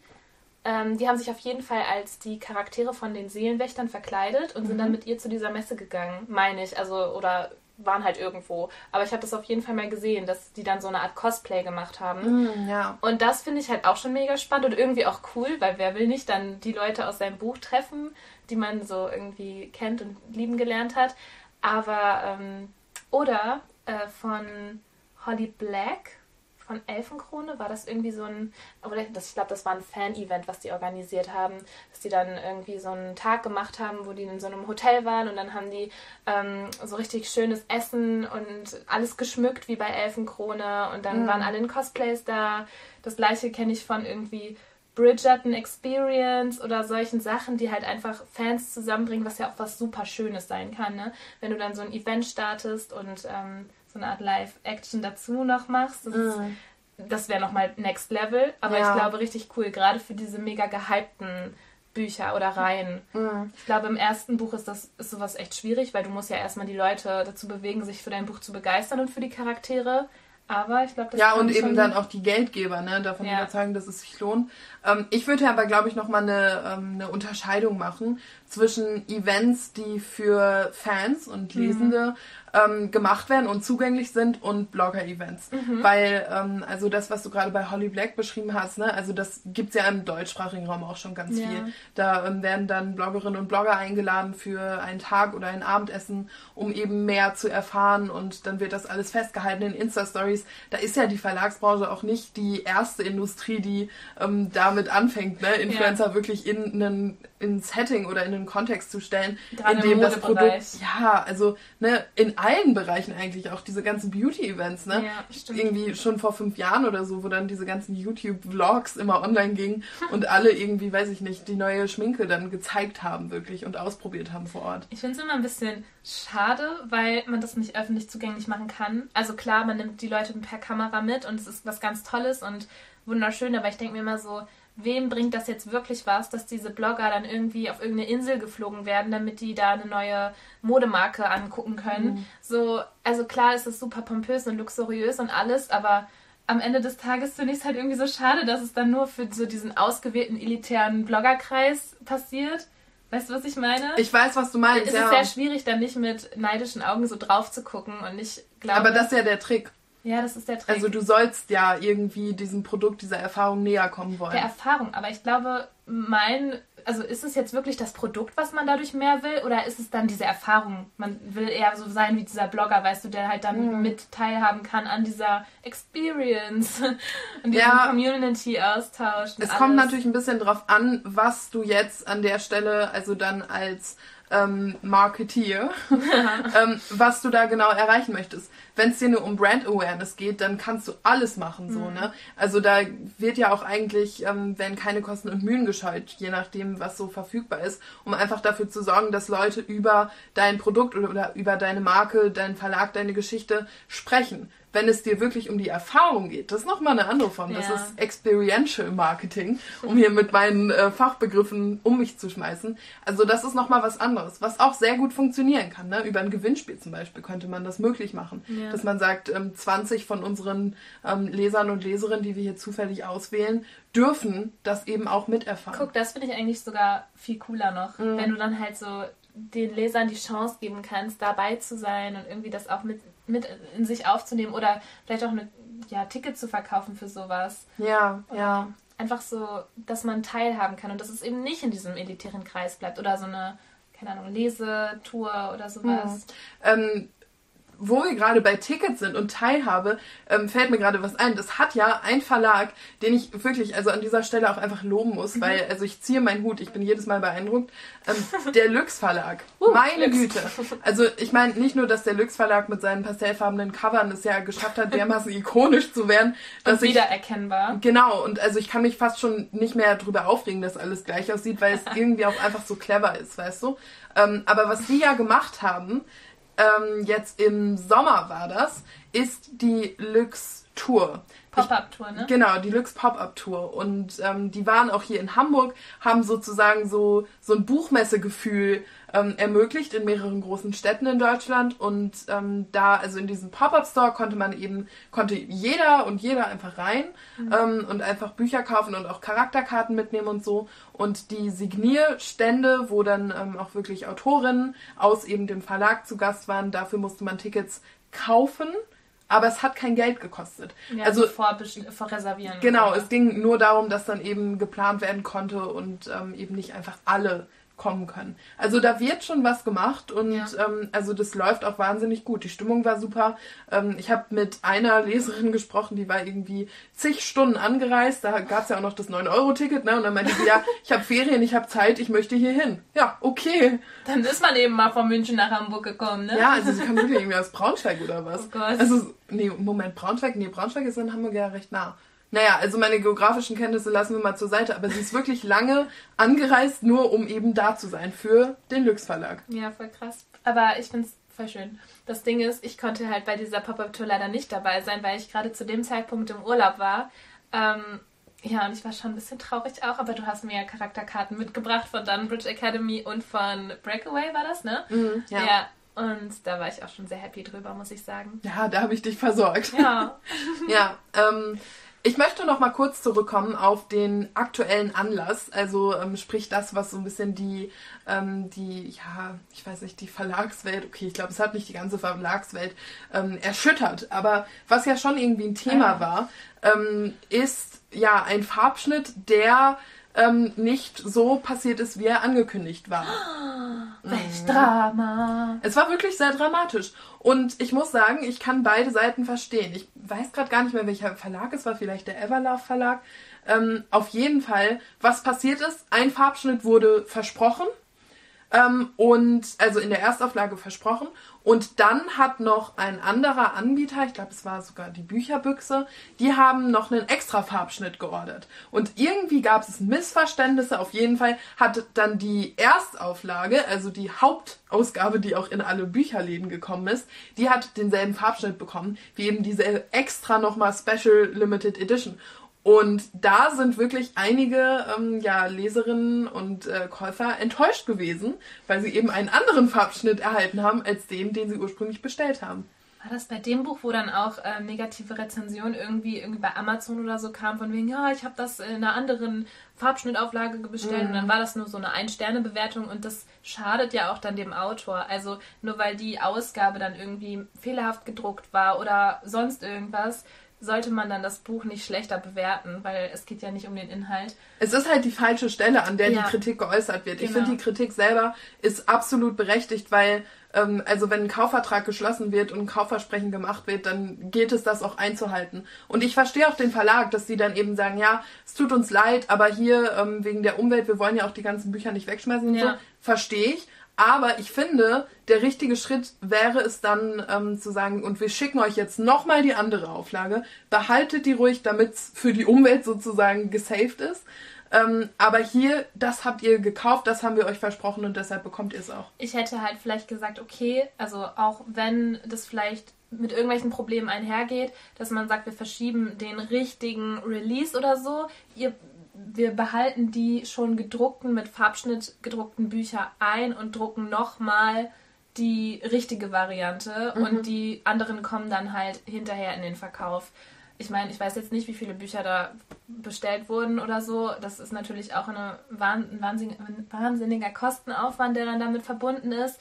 Ähm, die haben sich auf jeden Fall als die Charaktere von den Seelenwächtern verkleidet und sind dann mit ihr zu dieser Messe gegangen, meine ich. Also, oder waren halt irgendwo. Aber ich habe das auf jeden Fall mal gesehen, dass die dann so eine Art Cosplay gemacht haben. Mm, ja. Und das finde ich halt auch schon mega spannend und irgendwie auch cool, weil wer will nicht dann die Leute aus seinem Buch treffen, die man so irgendwie kennt und lieben gelernt hat. Aber, ähm, oder äh, von Holly Black, von Elfenkrone, war das irgendwie so ein, oder das, ich glaube, das war ein Fan-Event, was die organisiert haben, dass die dann irgendwie so einen Tag gemacht haben, wo die in so einem Hotel waren und dann haben die ähm, so richtig schönes Essen und alles geschmückt wie bei Elfenkrone und dann waren alle in Cosplays da. Das gleiche kenne ich von irgendwie Bridgerton Experience oder solchen Sachen, die halt einfach Fans zusammenbringen, was ja auch was super Schönes sein kann, ne? Wenn du dann so ein Event startest und ähm, so eine Art Live-Action dazu noch machst. Das, ist- das wäre nochmal Next Level, aber Ja. ich glaube richtig cool, gerade für diese mega gehypten Bücher oder Reihen. Ich glaube, im ersten Buch ist das ist sowas echt schwierig, weil du musst ja erstmal die Leute dazu bewegen, sich für dein Buch zu begeistern und für die Charaktere. Aber ich glaube, das Ja, und eben dann auch die Geldgeber, ne, davon Ja. überzeugen, dass es sich lohnt. Ähm, ich würde aber, glaube ich, nochmal eine, ähm, eine Unterscheidung machen zwischen Events, die für Fans und Lesende ähm, gemacht werden und zugänglich sind und Blogger-Events. Weil, ähm, also das, was du gerade bei Holly Black beschrieben hast, ne, also das gibt's ja im deutschsprachigen Raum auch schon ganz Ja. viel. Da ähm, werden dann Bloggerinnen und Blogger eingeladen für einen Tag oder ein Abendessen, um eben mehr zu erfahren und dann wird das alles festgehalten in Insta-Stories. Da ist ja die Verlagsbranche auch nicht die erste Industrie, die ähm, damit anfängt, ne? Influencer wirklich in einen in ein Setting oder in einen Kontext zu stellen, Gerade in dem das. Produkt, ja, also ne, in allen Bereichen eigentlich, auch diese ganzen Beauty-Events, ne? Ja, stimmt. irgendwie schon vor fünf Jahren oder so, wo dann diese ganzen YouTube-Vlogs immer online gingen und alle irgendwie, weiß ich nicht, die neue Schminke dann gezeigt haben wirklich und ausprobiert haben vor Ort. Ich finde es immer ein bisschen schade, weil man das nicht öffentlich zugänglich machen kann. Also klar, man nimmt die Leute per Kamera mit und es ist was ganz Tolles und wunderschön, aber ich denke mir immer so, wem bringt das jetzt wirklich was, dass diese Blogger dann irgendwie auf irgendeine Insel geflogen werden, damit die da eine neue Modemarke angucken können. So, also klar ist es super pompös und luxuriös und alles, aber am Ende des Tages finde ich es halt irgendwie so schade, dass es dann nur für so diesen ausgewählten elitären Bloggerkreis passiert. Weißt du, was ich meine? Ich weiß, was du meinst, es ja. ist sehr schwierig, da nicht mit neidischen Augen so drauf zu gucken und nicht glaube. Aber das ist ja der Trick. Ja, das ist der Trick Also du sollst ja irgendwie diesem Produkt, dieser Erfahrung näher kommen wollen. der Erfahrung. Aber ich glaube, mein, also ist es jetzt wirklich das Produkt, was man dadurch mehr will, oder ist es dann diese Erfahrung? Man will eher so sein wie dieser Blogger, weißt du, der halt dann Mhm. mit teilhaben kann an dieser Experience und diesem Ja. Community-Austausch. Es kommt alles. natürlich ein bisschen drauf an, was du jetzt an der Stelle, also dann als ähm, Marketeer, ähm, was du da genau erreichen möchtest. Wenn es dir nur um Brand Awareness geht, dann kannst du alles machen, so, ne? Also da wird ja auch eigentlich, ähm, werden keine Kosten und Mühen gescheut, je nachdem, was so verfügbar ist, um einfach dafür zu sorgen, dass Leute über dein Produkt oder, oder über deine Marke, deinen Verlag, deine Geschichte sprechen. Wenn es dir wirklich um die Erfahrung geht, das ist nochmal eine andere Form. Das Ja. ist Experiential Marketing, um hier mit meinen äh, Fachbegriffen um mich zu schmeißen. Also das ist nochmal was anderes, was auch sehr gut funktionieren kann. Ne? Über ein Gewinnspiel zum Beispiel könnte man das möglich machen. Ja. Dass man sagt, ähm, 20 von unseren ähm, Lesern und Leserinnen, die wir hier zufällig auswählen, dürfen das eben auch miterfahren. Guck, das finde ich eigentlich sogar viel cooler noch, Mhm. wenn du dann halt so den Lesern die Chance geben kannst, dabei zu sein und irgendwie das auch mit mit in sich aufzunehmen oder vielleicht auch eine ja, Ticket zu verkaufen für sowas. Ja, ja. Einfach so, dass man teilhaben kann und dass es eben nicht in diesem elitären Kreis bleibt oder so eine, keine Ahnung, Lesetour oder sowas. Ähm, wo wir gerade bei Tickets sind und Teilhabe, ähm, fällt mir gerade was ein. Das hat ja ein Verlag, den ich wirklich also an dieser Stelle auch einfach loben muss, weil also ich ziehe meinen Hut, ich bin jedes Mal beeindruckt. Ähm, der Lux Verlag, Uh, meine Lux. Güte. Also ich meine nicht nur, dass der Lux Verlag mit seinen pastellfarbenen Covern es ja geschafft hat, dermaßen ikonisch zu werden, dass Und ich wiedererkennbar. Genau, und also ich kann mich fast schon nicht mehr drüber aufregen, dass alles gleich aussieht, weil es irgendwie auch einfach so clever ist, weißt du? Ähm, aber was die ja gemacht haben, ähm, jetzt im Sommer war das, ist die Lux Tour. Pop-Up-Tour, ne? Genau, die Lux Pop-Up Tour. Und ähm, die waren auch hier in Hamburg, haben sozusagen so, so ein Buchmessegefühl ähm, ermöglicht in mehreren großen Städten in Deutschland. Und ähm, da, also in diesem Pop-Up Store konnte man eben, konnte jeder und jeder einfach rein ähm, und einfach Bücher kaufen und auch Charakterkarten mitnehmen und so. Und die Signierstände, wo dann ähm, auch wirklich Autorinnen aus eben dem Verlag zu Gast waren, dafür musste man Tickets kaufen. Aber es hat kein Geld gekostet. Ja, also vorreservieren. Genau, oder? es ging nur darum, dass dann eben geplant werden konnte und ähm, eben nicht einfach alle kommen können. Also da wird schon was gemacht und Ja. ähm, also das läuft auch wahnsinnig gut. Die Stimmung war super. Ähm, ich habe mit einer Leserin gesprochen, die war irgendwie zig Stunden angereist. Da gab es ja auch noch das 9-Euro-Ticket, ne? Und dann meinte sie, ja, ich habe Ferien, ich habe Zeit, ich möchte hier hin. Ja, okay. Dann ist man eben mal von München nach Hamburg gekommen, ne? Ja, also sie kam wirklich irgendwie aus Braunschweig oder was. Oh Gott. Also, nee, Moment, Braunschweig? Nee, Braunschweig ist in Hamburg ja recht nah. Naja, also meine geografischen Kenntnisse lassen wir mal zur Seite, aber sie ist wirklich lange angereist, nur um eben da zu sein für den Lux Verlag. Ja, voll krass. Aber ich find's voll schön. Das Ding ist, ich konnte halt bei dieser Pop-Up-Tour leider nicht dabei sein, weil ich gerade zu dem Zeitpunkt im Urlaub war. Ähm, ja, und ich war schon ein bisschen traurig auch, aber du hast mir ja Charakterkarten mitgebracht von Dunbridge Academy und von Breakaway, war das, ne? ja. ja. Und da war ich auch schon sehr happy drüber, muss ich sagen. Ja, da habe ich dich versorgt. Ja. Ja, ähm, ich möchte noch mal kurz zurückkommen auf den aktuellen Anlass, also ähm, sprich das, was so ein bisschen die, ähm, die, ja, ich weiß nicht, die Verlagswelt, okay, ich glaube, es hat nicht die ganze Verlagswelt ähm, erschüttert, aber was ja schon irgendwie ein Thema Ah. war, ähm, ist ja ein Farbschnitt, der ähm, nicht so passiert ist, wie er angekündigt war. Welch Drama. Es war wirklich sehr dramatisch. Und ich muss sagen, ich kann beide Seiten verstehen. Ich weiß gerade gar nicht mehr, welcher Verlag es war, vielleicht der Everlove Verlag. Ähm, auf jeden Fall, was passiert ist, ein Farbschnitt wurde versprochen. Ähm, und also in der Erstauflage versprochen. Und dann hat noch ein anderer Anbieter, ich glaube, es war sogar die Bücherbüchse, die haben noch einen extra Farbschnitt geordert. Und irgendwie gab es Missverständnisse. Auf jeden Fall hat dann die Erstauflage, also die Hauptausgabe, die auch in alle Bücherläden gekommen ist, die hat denselben Farbschnitt bekommen, wie eben diese extra nochmal Special Limited Edition. Und da sind wirklich einige ähm, ja, Leserinnen und äh, Käufer enttäuscht gewesen, weil sie eben einen anderen Farbschnitt erhalten haben als den, den sie ursprünglich bestellt haben. War das bei dem Buch, wo dann auch äh, negative Rezensionen irgendwie, irgendwie bei Amazon oder so kam, von wegen, ja, ich habe das in einer anderen Farbschnittauflage bestellt und dann war das nur so eine Ein-Sterne-Bewertung und das schadet ja auch dann dem Autor. Also nur weil die Ausgabe dann irgendwie fehlerhaft gedruckt war oder sonst irgendwas, sollte man dann das Buch nicht schlechter bewerten, weil es geht ja nicht um den Inhalt. Es ist halt die falsche Stelle, an der Ja. die Kritik geäußert wird. Ich Genau. finde, die Kritik selber ist absolut berechtigt, weil, ähm, also wenn ein Kaufvertrag geschlossen wird und ein Kaufversprechen gemacht wird, dann gilt es, das auch einzuhalten. Und ich verstehe auch den Verlag, dass die dann eben sagen, ja, es tut uns leid, aber hier ähm, wegen der Umwelt, wir wollen ja auch die ganzen Bücher nicht wegschmeißen und Ja. so. Verstehe ich. Aber ich finde, der richtige Schritt wäre es dann ähm, zu sagen, und wir schicken euch jetzt nochmal die andere Auflage, behaltet die ruhig, damit es für die Umwelt sozusagen gesaved ist. Ähm, aber hier, das habt ihr gekauft, das haben wir euch versprochen und deshalb bekommt ihr es auch. Ich hätte halt vielleicht gesagt, okay, also auch wenn das vielleicht mit irgendwelchen Problemen einhergeht, dass man sagt, wir verschieben den richtigen Release oder so. Ihr, wir behalten die schon gedruckten, mit Farbschnitt gedruckten Bücher ein und drucken nochmal die richtige Variante und die anderen kommen dann halt hinterher in den Verkauf. Ich meine, ich weiß jetzt nicht, wie viele Bücher da bestellt wurden oder so. Das ist natürlich auch eine ein wahnsinniger Kostenaufwand, der dann damit verbunden ist.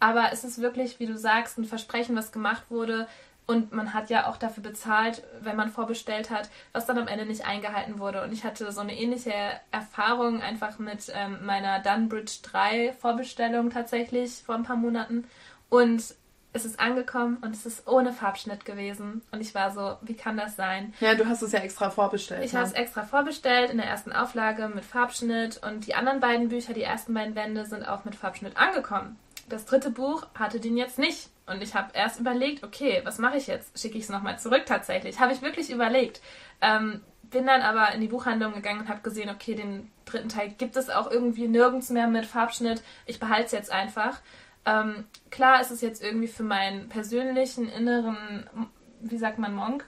Aber es ist wirklich, wie du sagst, ein Versprechen, was gemacht wurde. Und man hat ja auch dafür bezahlt, wenn man vorbestellt hat, was dann am Ende nicht eingehalten wurde. Und ich hatte so eine ähnliche Erfahrung einfach mit ähm, meiner Dunbridge 3 Vorbestellung tatsächlich vor ein paar Monaten. Und es ist angekommen und es ist ohne Farbschnitt gewesen. Und ich war so, wie kann das sein? Ja, du hast es ja extra vorbestellt. Ich ne? habe es extra vorbestellt in der ersten Auflage mit Farbschnitt und die anderen beiden Bücher, die ersten beiden Wände, sind auch mit Farbschnitt angekommen. Das dritte Buch hatte den jetzt nicht. Und ich habe erst überlegt, okay, was mache ich jetzt? Schicke ich es nochmal zurück tatsächlich? Habe ich wirklich überlegt. Ähm, bin dann aber in die Buchhandlung gegangen und habe gesehen, okay, den dritten Teil gibt es auch irgendwie nirgends mehr mit Farbschnitt. Ich behalte es jetzt einfach. Ähm, klar ist es jetzt irgendwie für meinen persönlichen inneren, wie sagt man, Monk?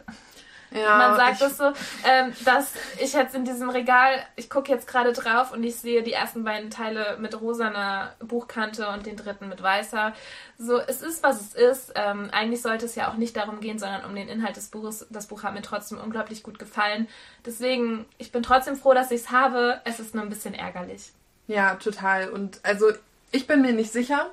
Ja, Man sagt es so, ähm, dass ich jetzt in diesem Regal, ich gucke jetzt gerade drauf und ich sehe die ersten beiden Teile mit rosaner Buchkante und den dritten mit weißer. So, es ist, was es ist. Ähm, eigentlich sollte es ja auch nicht darum gehen, sondern um den Inhalt des Buches. Das Buch hat mir trotzdem unglaublich gut gefallen. Deswegen, ich bin trotzdem froh, dass ich es habe. Es ist nur ein bisschen ärgerlich. Ja, total. Und also, ich bin mir nicht sicher,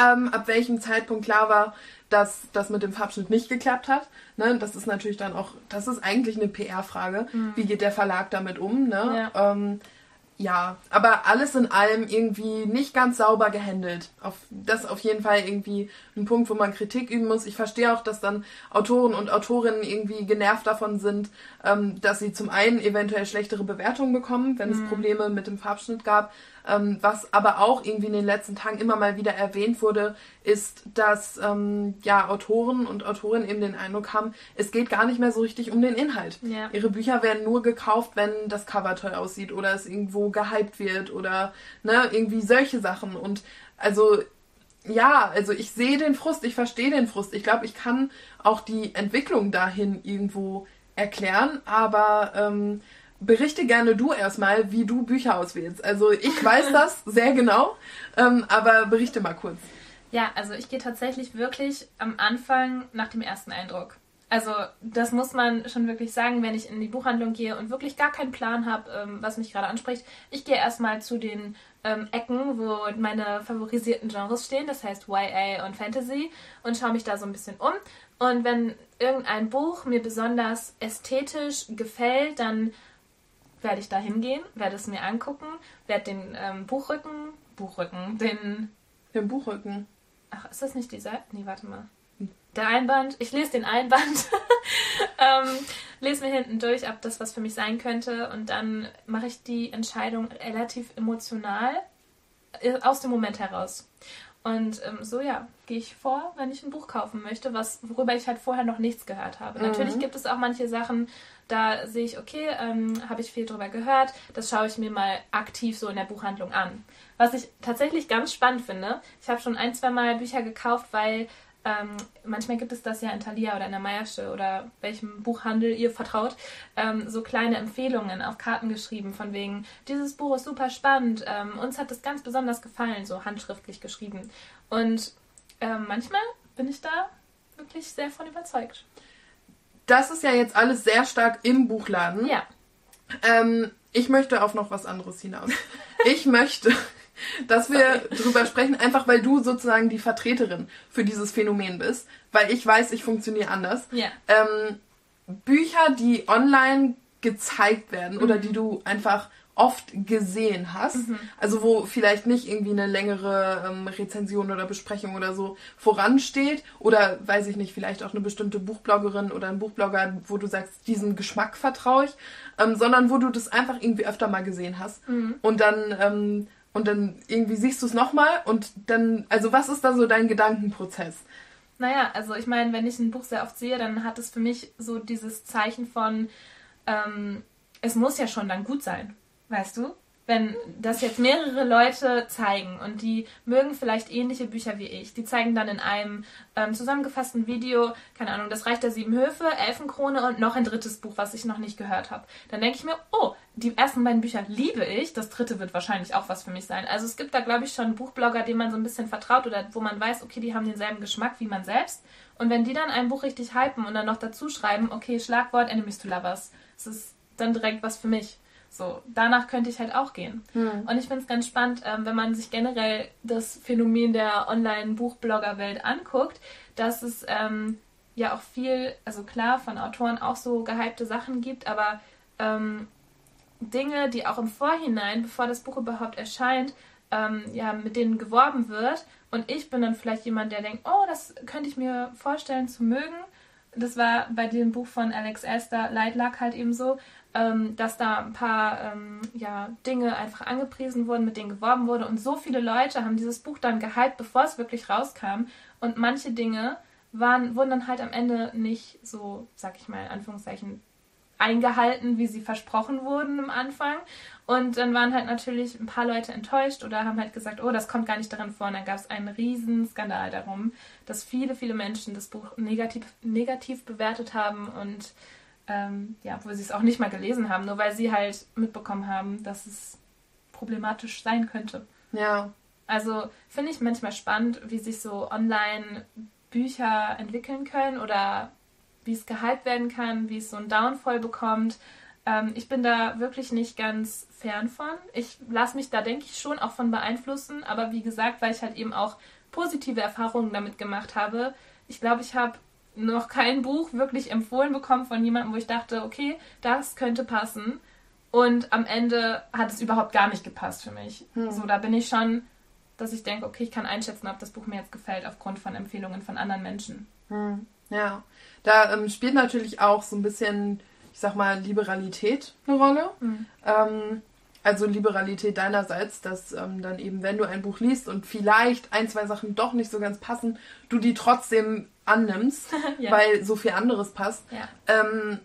ähm, ab welchem Zeitpunkt klar war, dass das mit dem Farbschnitt nicht geklappt hat. Ne? Das ist natürlich dann auch, das ist eigentlich eine PR-Frage. Mhm. Wie geht der Verlag damit um? Ne? Ja. Ähm, ja, aber alles in allem irgendwie nicht ganz sauber gehandelt. Auf, das ist auf jeden Fall irgendwie ein Punkt, wo man Kritik üben muss. Ich verstehe auch, dass dann Autoren und Autorinnen irgendwie genervt davon sind, ähm, dass sie zum einen eventuell schlechtere Bewertungen bekommen, wenn mhm. es Probleme mit dem Farbschnitt gab. Ähm, was aber auch irgendwie in den letzten Tagen immer mal wieder erwähnt wurde, ist, dass ähm, ja Autoren und Autorinnen eben den Eindruck haben, es geht gar nicht mehr so richtig um den Inhalt. Ja. Ihre Bücher werden nur gekauft, wenn das Cover toll aussieht oder es irgendwo gehypt wird oder ne, irgendwie solche Sachen. Und also ja, also ich sehe den Frust, ich verstehe den Frust. Ich glaube, ich kann auch die Entwicklung dahin irgendwo erklären, aber ähm, berichte gerne du erstmal, wie du Bücher auswählst. Also ich weiß das sehr genau, ähm, aber berichte mal kurz. Ja, also ich gehe tatsächlich wirklich am Anfang nach dem ersten Eindruck. Also das muss man schon wirklich sagen, wenn ich in die Buchhandlung gehe und wirklich gar keinen Plan habe, ähm, was mich gerade anspricht. Ich gehe erstmal zu den ähm, Ecken, wo meine favorisierten Genres stehen, das heißt YA und Fantasy, und schaue mich da so ein bisschen um. Und wenn irgendein Buch mir besonders ästhetisch gefällt, dann werde ich da hingehen, werde es mir angucken, werde den ähm, Buchrücken, Buchrücken, den... Den Buchrücken. Ach, ist das nicht dieser? Nee, warte mal. Der Einband. Ich lese den Einband. ähm, lese mir hinten durch, ob das was für mich sein könnte. Und dann mache ich die Entscheidung relativ emotional äh, aus dem Moment heraus. Und ähm, so ja, gehe ich vor, wenn ich ein Buch kaufen möchte, was, worüber ich halt vorher noch nichts gehört habe. Mhm. Natürlich gibt es auch manche Sachen, da sehe ich, okay, ähm, habe ich viel drüber gehört, das schaue ich mir mal aktiv so in der Buchhandlung an. Was ich tatsächlich ganz spannend finde, ich habe schon ein, zwei Mal Bücher gekauft, weil ähm, manchmal gibt es das ja in Thalia oder in der Meiersche oder welchem Buchhandel ihr vertraut, ähm, so kleine Empfehlungen auf Karten geschrieben, von wegen, dieses Buch ist super spannend, ähm, uns hat es ganz besonders gefallen, so handschriftlich geschrieben. Und ähm, manchmal bin ich da wirklich sehr von überzeugt. Das ist ja jetzt alles sehr stark im Buchladen. Ja. Ähm, ich möchte auf noch was anderes hinaus. Ich möchte dass wir drüber sprechen, einfach weil du sozusagen die Vertreterin für dieses Phänomen bist, weil ich weiß, ich funktioniere anders. Ja. Ähm, Bücher, die online gezeigt werden mhm. oder die du einfach oft gesehen hast, mhm. also wo vielleicht nicht irgendwie eine längere ähm, Rezension oder Besprechung oder so voransteht oder weiß ich nicht, vielleicht auch eine bestimmte Buchbloggerin oder ein Buchblogger, wo du sagst, diesem Geschmack vertraue ich, ähm, sondern wo du das einfach irgendwie öfter mal gesehen hast mhm. und dann ähm, und dann irgendwie siehst du es nochmal und dann, also was ist da so dein Gedankenprozess? Naja, also ich meine, wenn ich ein Buch sehr oft sehe, dann hat es für mich so dieses Zeichen von, ähm, es muss ja schon dann gut sein, weißt du? Wenn das jetzt mehrere Leute zeigen und die mögen vielleicht ähnliche Bücher wie ich, die zeigen dann in einem ähm, zusammengefassten Video, keine Ahnung, das Reich der Sieben Höfe, Elfenkrone und noch ein drittes Buch, was ich noch nicht gehört habe. Dann denke ich mir, oh, die ersten beiden Bücher liebe ich, das dritte wird wahrscheinlich auch was für mich sein. Also es gibt da, glaube ich, schon Buchblogger, denen man so ein bisschen vertraut oder wo man weiß, okay, die haben denselben Geschmack wie man selbst. Und wenn die dann ein Buch richtig hypen und dann noch dazu schreiben, okay, Schlagwort Enemies to Lovers, das ist dann direkt was für mich. So, danach könnte ich halt auch gehen. Hm. Und ich finde es ganz spannend, ähm, wenn man sich generell das Phänomen der Online-Buchblogger-Welt anguckt, dass es ähm, ja auch viel, also klar, von Autoren auch so gehypte Sachen gibt, aber ähm, Dinge, die auch im Vorhinein, bevor das Buch überhaupt erscheint, ähm, ja, mit denen geworben wird. Und ich bin dann vielleicht jemand, der denkt, oh, das könnte ich mir vorstellen zu mögen. Das war bei dem Buch von Alex Esther, Light Luck, halt eben so, ähm, dass da ein paar ähm, ja, Dinge einfach angepriesen wurden, mit denen geworben wurde. Und so viele Leute haben dieses Buch dann gehypt, bevor es wirklich rauskam. Und manche Dinge waren, wurden dann halt am Ende nicht so, sag ich mal, in Anführungszeichen, eingehalten, wie sie versprochen wurden am Anfang. Und dann waren halt natürlich ein paar Leute enttäuscht oder haben halt gesagt, oh, das kommt gar nicht darin vor. Und dann gab es einen riesen Skandal darum, dass viele, viele Menschen das Buch negativ, negativ bewertet haben und ähm, ja, obwohl sie es auch nicht mal gelesen haben, nur weil sie halt mitbekommen haben, dass es problematisch sein könnte. Ja. Also finde ich manchmal spannend, wie sich so online Bücher entwickeln können oder wie es gehypt werden kann, wie es so einen Downfall bekommt. Ähm, ich bin da wirklich nicht ganz fern von. Ich lasse mich da, denke ich, schon auch von beeinflussen. Aber wie gesagt, weil ich halt eben auch positive Erfahrungen damit gemacht habe. Ich glaube, ich habe noch kein Buch wirklich empfohlen bekommen von jemandem, wo ich dachte, okay, das könnte passen. Und am Ende hat es überhaupt gar nicht gepasst für mich. Hm. So, da bin ich schon, dass ich denke, okay, ich kann einschätzen, ob das Buch mir jetzt gefällt aufgrund von Empfehlungen von anderen Menschen. Hm. Ja. Da ähm, spielt natürlich auch so ein bisschen, ich sag mal, Liberalität eine Rolle. Mhm. Ähm, also Liberalität deinerseits, dass ähm, dann eben, wenn du ein Buch liest und vielleicht ein, zwei Sachen doch nicht so ganz passen, du die trotzdem annimmst, Ja. weil so viel anderes passt. Ja. Ähm,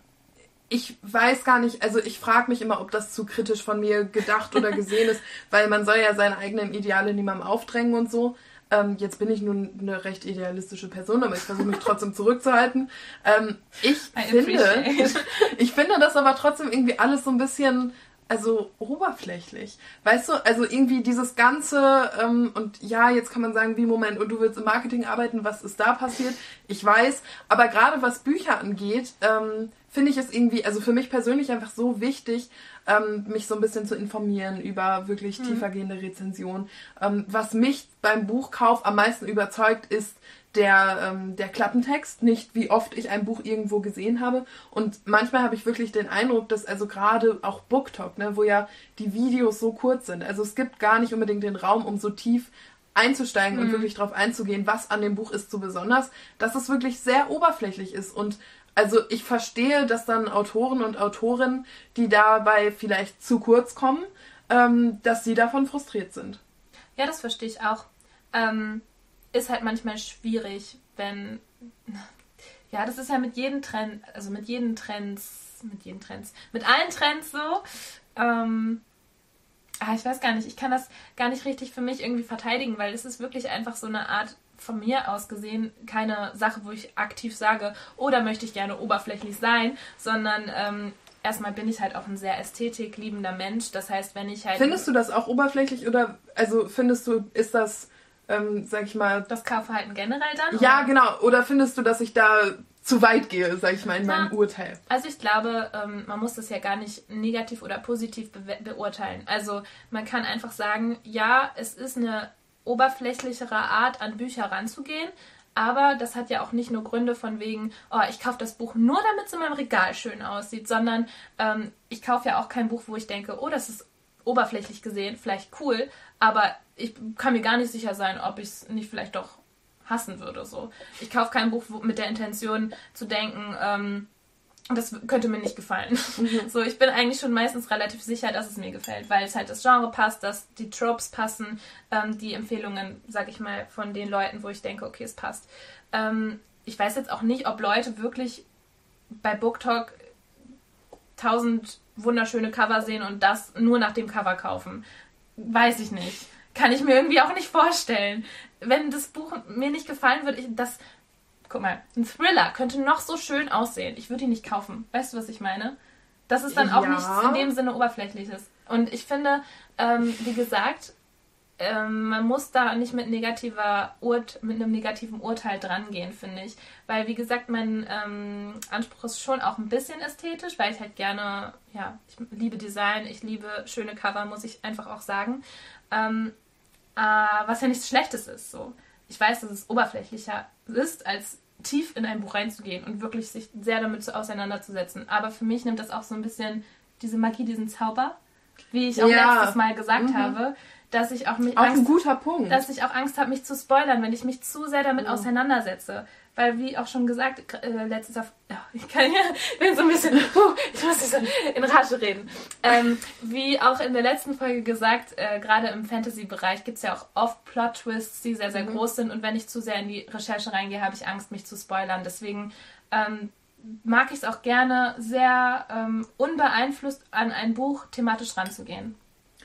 ich weiß gar nicht, also ich frage mich immer, ob das zu kritisch von mir gedacht oder gesehen ist, weil man soll ja seine eigenen Ideale niemandem aufdrängen und so. Ähm, jetzt bin ich nun eine recht idealistische Person, aber ich versuche mich trotzdem zurückzuhalten. Ähm, ich I finde, ich finde das aber trotzdem irgendwie alles so ein bisschen, also oberflächlich. Weißt du, also irgendwie dieses Ganze, ähm, und ja, jetzt kann man sagen, wie Moment, und du willst im Marketing arbeiten, was ist da passiert? Ich weiß, aber gerade was Bücher angeht, ähm, finde ich es irgendwie, also für mich persönlich einfach so wichtig, ähm, mich so ein bisschen zu informieren über wirklich tiefergehende Rezensionen. Ähm, was mich beim Buchkauf am meisten überzeugt, ist der, ähm, der Klappentext, nicht wie oft ich ein Buch irgendwo gesehen habe. Und manchmal habe ich wirklich den Eindruck, dass also gerade auch BookTok, ne, wo ja die Videos so kurz sind, also es gibt gar nicht unbedingt den Raum, um so tief einzusteigen und wirklich drauf einzugehen, was an dem Buch ist so besonders, dass es wirklich sehr oberflächlich ist und also ich verstehe, dass dann Autoren und Autorinnen, die dabei vielleicht zu kurz kommen, ähm, dass sie davon frustriert sind. Ja, das verstehe ich auch. Ähm, ist halt manchmal schwierig, wenn. Ja, das ist ja mit jedem Trend, also mit jedem Trends, mit jeden Trends, mit allen Trends so. Ähm, ah, ich weiß gar nicht, ich kann das gar nicht richtig für mich irgendwie verteidigen, weil es ist wirklich einfach so eine Art von mir aus gesehen keine Sache, wo ich aktiv sage, oh, da möchte ich gerne oberflächlich sein, sondern ähm, erstmal bin ich halt auch ein sehr ästhetikliebender Mensch. Das heißt, wenn ich halt Findest du das auch oberflächlich oder also findest du, ist das, ähm, sag ich mal, das Kaufverhalten generell dann? ja oder? genau, oder findest du, dass ich da zu weit gehe, sag ich mal, in meinem Ja. Urteil? Also ich glaube, ähm, man muss das ja gar nicht negativ oder positiv be beurteilen. Also man kann einfach sagen, ja, es ist eine oberflächlichere Art, an Bücher ranzugehen. Aber das hat ja auch nicht nur Gründe von wegen, oh, ich kaufe das Buch nur, damit es in meinem Regal schön aussieht, sondern ähm, ich kaufe ja auch kein Buch, wo ich denke, oh, das ist oberflächlich gesehen vielleicht cool, aber ich kann mir gar nicht sicher sein, ob ich es nicht vielleicht doch hassen würde. So, ich kaufe kein Buch mit der Intention zu denken, ähm, das könnte mir nicht gefallen. So, ich bin eigentlich schon meistens relativ sicher, dass es mir gefällt, weil es halt das Genre passt, dass die Tropes passen, ähm, die Empfehlungen, sag ich mal, von den Leuten, wo ich denke, okay, es passt. Ähm, ich weiß jetzt auch nicht, ob Leute wirklich bei BookTok tausend wunderschöne Cover sehen und das nur nach dem Cover kaufen. Weiß ich nicht. Kann ich mir irgendwie auch nicht vorstellen. Wenn das Buch mir nicht gefallen würde, ich, das. Guck mal, ein Thriller könnte noch so schön aussehen. Ich würde ihn nicht kaufen. Weißt du, was ich meine? Das ist dann auch Ja. nichts in dem Sinne Oberflächliches. Und ich finde, ähm, wie gesagt, ähm, man muss da nicht mit, negativer Urt mit einem negativen Urteil drangehen, finde ich. Weil, wie gesagt, mein ähm, Anspruch ist schon auch ein bisschen ästhetisch, weil ich halt gerne, ja, ich liebe Design, ich liebe schöne Cover, muss ich einfach auch sagen. Ähm, äh, was ja nichts Schlechtes ist, so. Ich weiß, dass es oberflächlicher ist, als tief in ein Buch reinzugehen und wirklich sich sehr damit auseinanderzusetzen. Aber für mich nimmt das auch so ein bisschen diese Magie, diesen Zauber, wie ich auch ja. letztes Mal gesagt mhm. habe, dass ich auch mich auch Angst, ein guter Punkt. dass ich auch Angst habe, mich zu spoilern, wenn ich mich zu sehr damit ja. auseinandersetze. Weil, wie auch schon gesagt, äh, letztens auf, oh, ich kann ja, bin so ein bisschen, uh, ich muss so in Rage reden. Ähm, wie auch in der letzten Folge gesagt, äh, gerade im Fantasy-Bereich gibt es ja auch oft Plot-Twists, die sehr, sehr mhm. groß sind. Und wenn ich zu sehr in die Recherche reingehe, habe ich Angst, mich zu spoilern. Deswegen ähm, mag ich es auch gerne, sehr ähm, unbeeinflusst an ein Buch thematisch ranzugehen.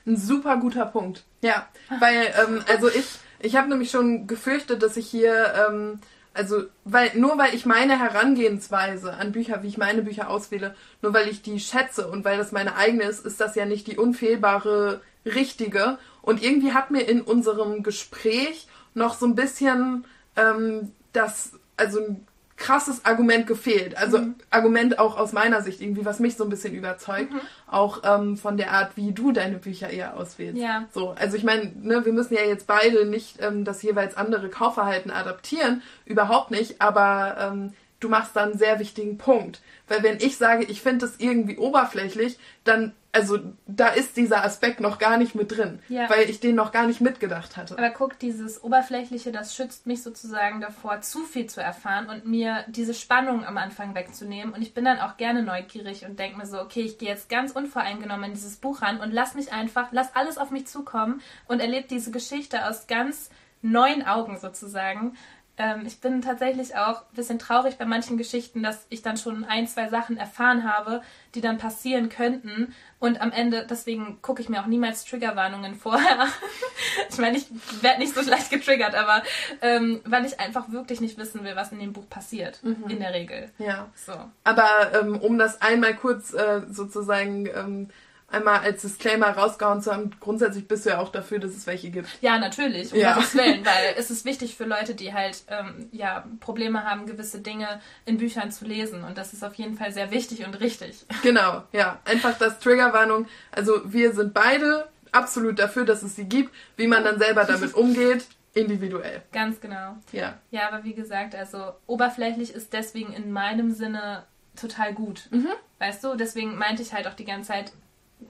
Ein super guter Punkt. Ja, weil, ähm, also ich, ich habe nämlich schon gefürchtet, dass ich hier, ähm, also, weil, nur weil ich meine Herangehensweise an Bücher, wie ich meine Bücher auswähle, nur weil ich die schätze und weil das meine eigene ist, ist das ja nicht die unfehlbare, richtige. Und irgendwie hat mir in unserem Gespräch noch so ein bisschen ähm, das, also krasses Argument gefehlt. Also mhm. Argument auch aus meiner Sicht irgendwie, was mich so ein bisschen überzeugt. Mhm. Auch ähm, von der Art, wie du deine Bücher eher auswählst. Ja. So, also ich meine, ne, wir müssen ja jetzt beide nicht ähm, das jeweils andere Kaufverhalten adaptieren, überhaupt nicht, aber ähm, du machst da einen sehr wichtigen Punkt. Weil wenn ich sage, ich finde das irgendwie oberflächlich, dann, also da ist dieser Aspekt noch gar nicht mit drin, ja. weil ich den noch gar nicht mitgedacht hatte. Aber guck, dieses Oberflächliche, das schützt mich sozusagen davor, zu viel zu erfahren und mir diese Spannung am Anfang wegzunehmen. Und ich bin dann auch gerne neugierig und denke mir so, okay, ich gehe jetzt ganz unvoreingenommen in dieses Buch ran und lass mich einfach, lass alles auf mich zukommen und erlebe diese Geschichte aus ganz neuen Augen sozusagen ähm, ich bin tatsächlich auch ein bisschen traurig bei manchen Geschichten, dass ich dann schon ein, zwei Sachen erfahren habe, die dann passieren könnten. Und am Ende, deswegen gucke ich mir auch niemals Triggerwarnungen vorher. ich meine, ich werde nicht so leicht getriggert, aber ähm, weil ich einfach wirklich nicht wissen will, was in dem Buch passiert. Mhm. In der Regel. Ja. So. Aber ähm, um das einmal kurz äh, sozusagen ähm, einmal als Disclaimer rausgehauen zu haben, grundsätzlich bist du ja auch dafür, dass es welche gibt. Ja, natürlich, um ja. Gottes Willen, weil es ist wichtig für Leute, die halt ähm, ja, Probleme haben, gewisse Dinge in Büchern zu lesen. Und das ist auf jeden Fall sehr wichtig und richtig. Genau, ja. Einfach das Triggerwarnung. Also wir sind beide absolut dafür, dass es sie gibt. Wie man dann selber damit umgeht, individuell. Ganz genau. Ja. Ja, aber wie gesagt, also oberflächlich ist deswegen in meinem Sinne total gut. Mhm. Weißt du, deswegen meinte ich halt auch die ganze Zeit,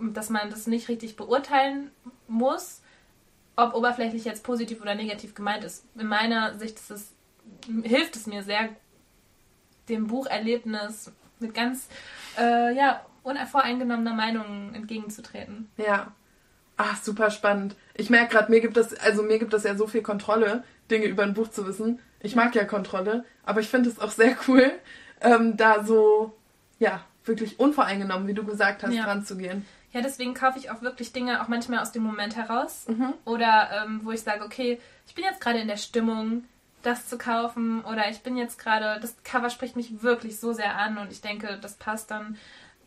dass man das nicht richtig beurteilen muss, ob oberflächlich jetzt positiv oder negativ gemeint ist. In meiner Sicht ist es, hilft es mir sehr, dem Bucherlebnis mit ganz äh, ja, unvoreingenommener Meinung entgegenzutreten. Ja. Ach, super spannend. Ich merke gerade, mir gibt das, also mir gibt das ja so viel Kontrolle, Dinge über ein Buch zu wissen. Ich mag ja Kontrolle, aber ich finde es auch sehr cool, ähm, da so, ja, wirklich unvoreingenommen, wie du gesagt hast, ja. dran zu gehen. Ja, deswegen kaufe ich auch wirklich Dinge auch manchmal aus dem Moment heraus. Mhm. Oder ähm, wo ich sage, okay, ich bin jetzt gerade in der Stimmung, das zu kaufen. Oder ich bin jetzt gerade, das Cover spricht mich wirklich so sehr an und ich denke, das passt, dann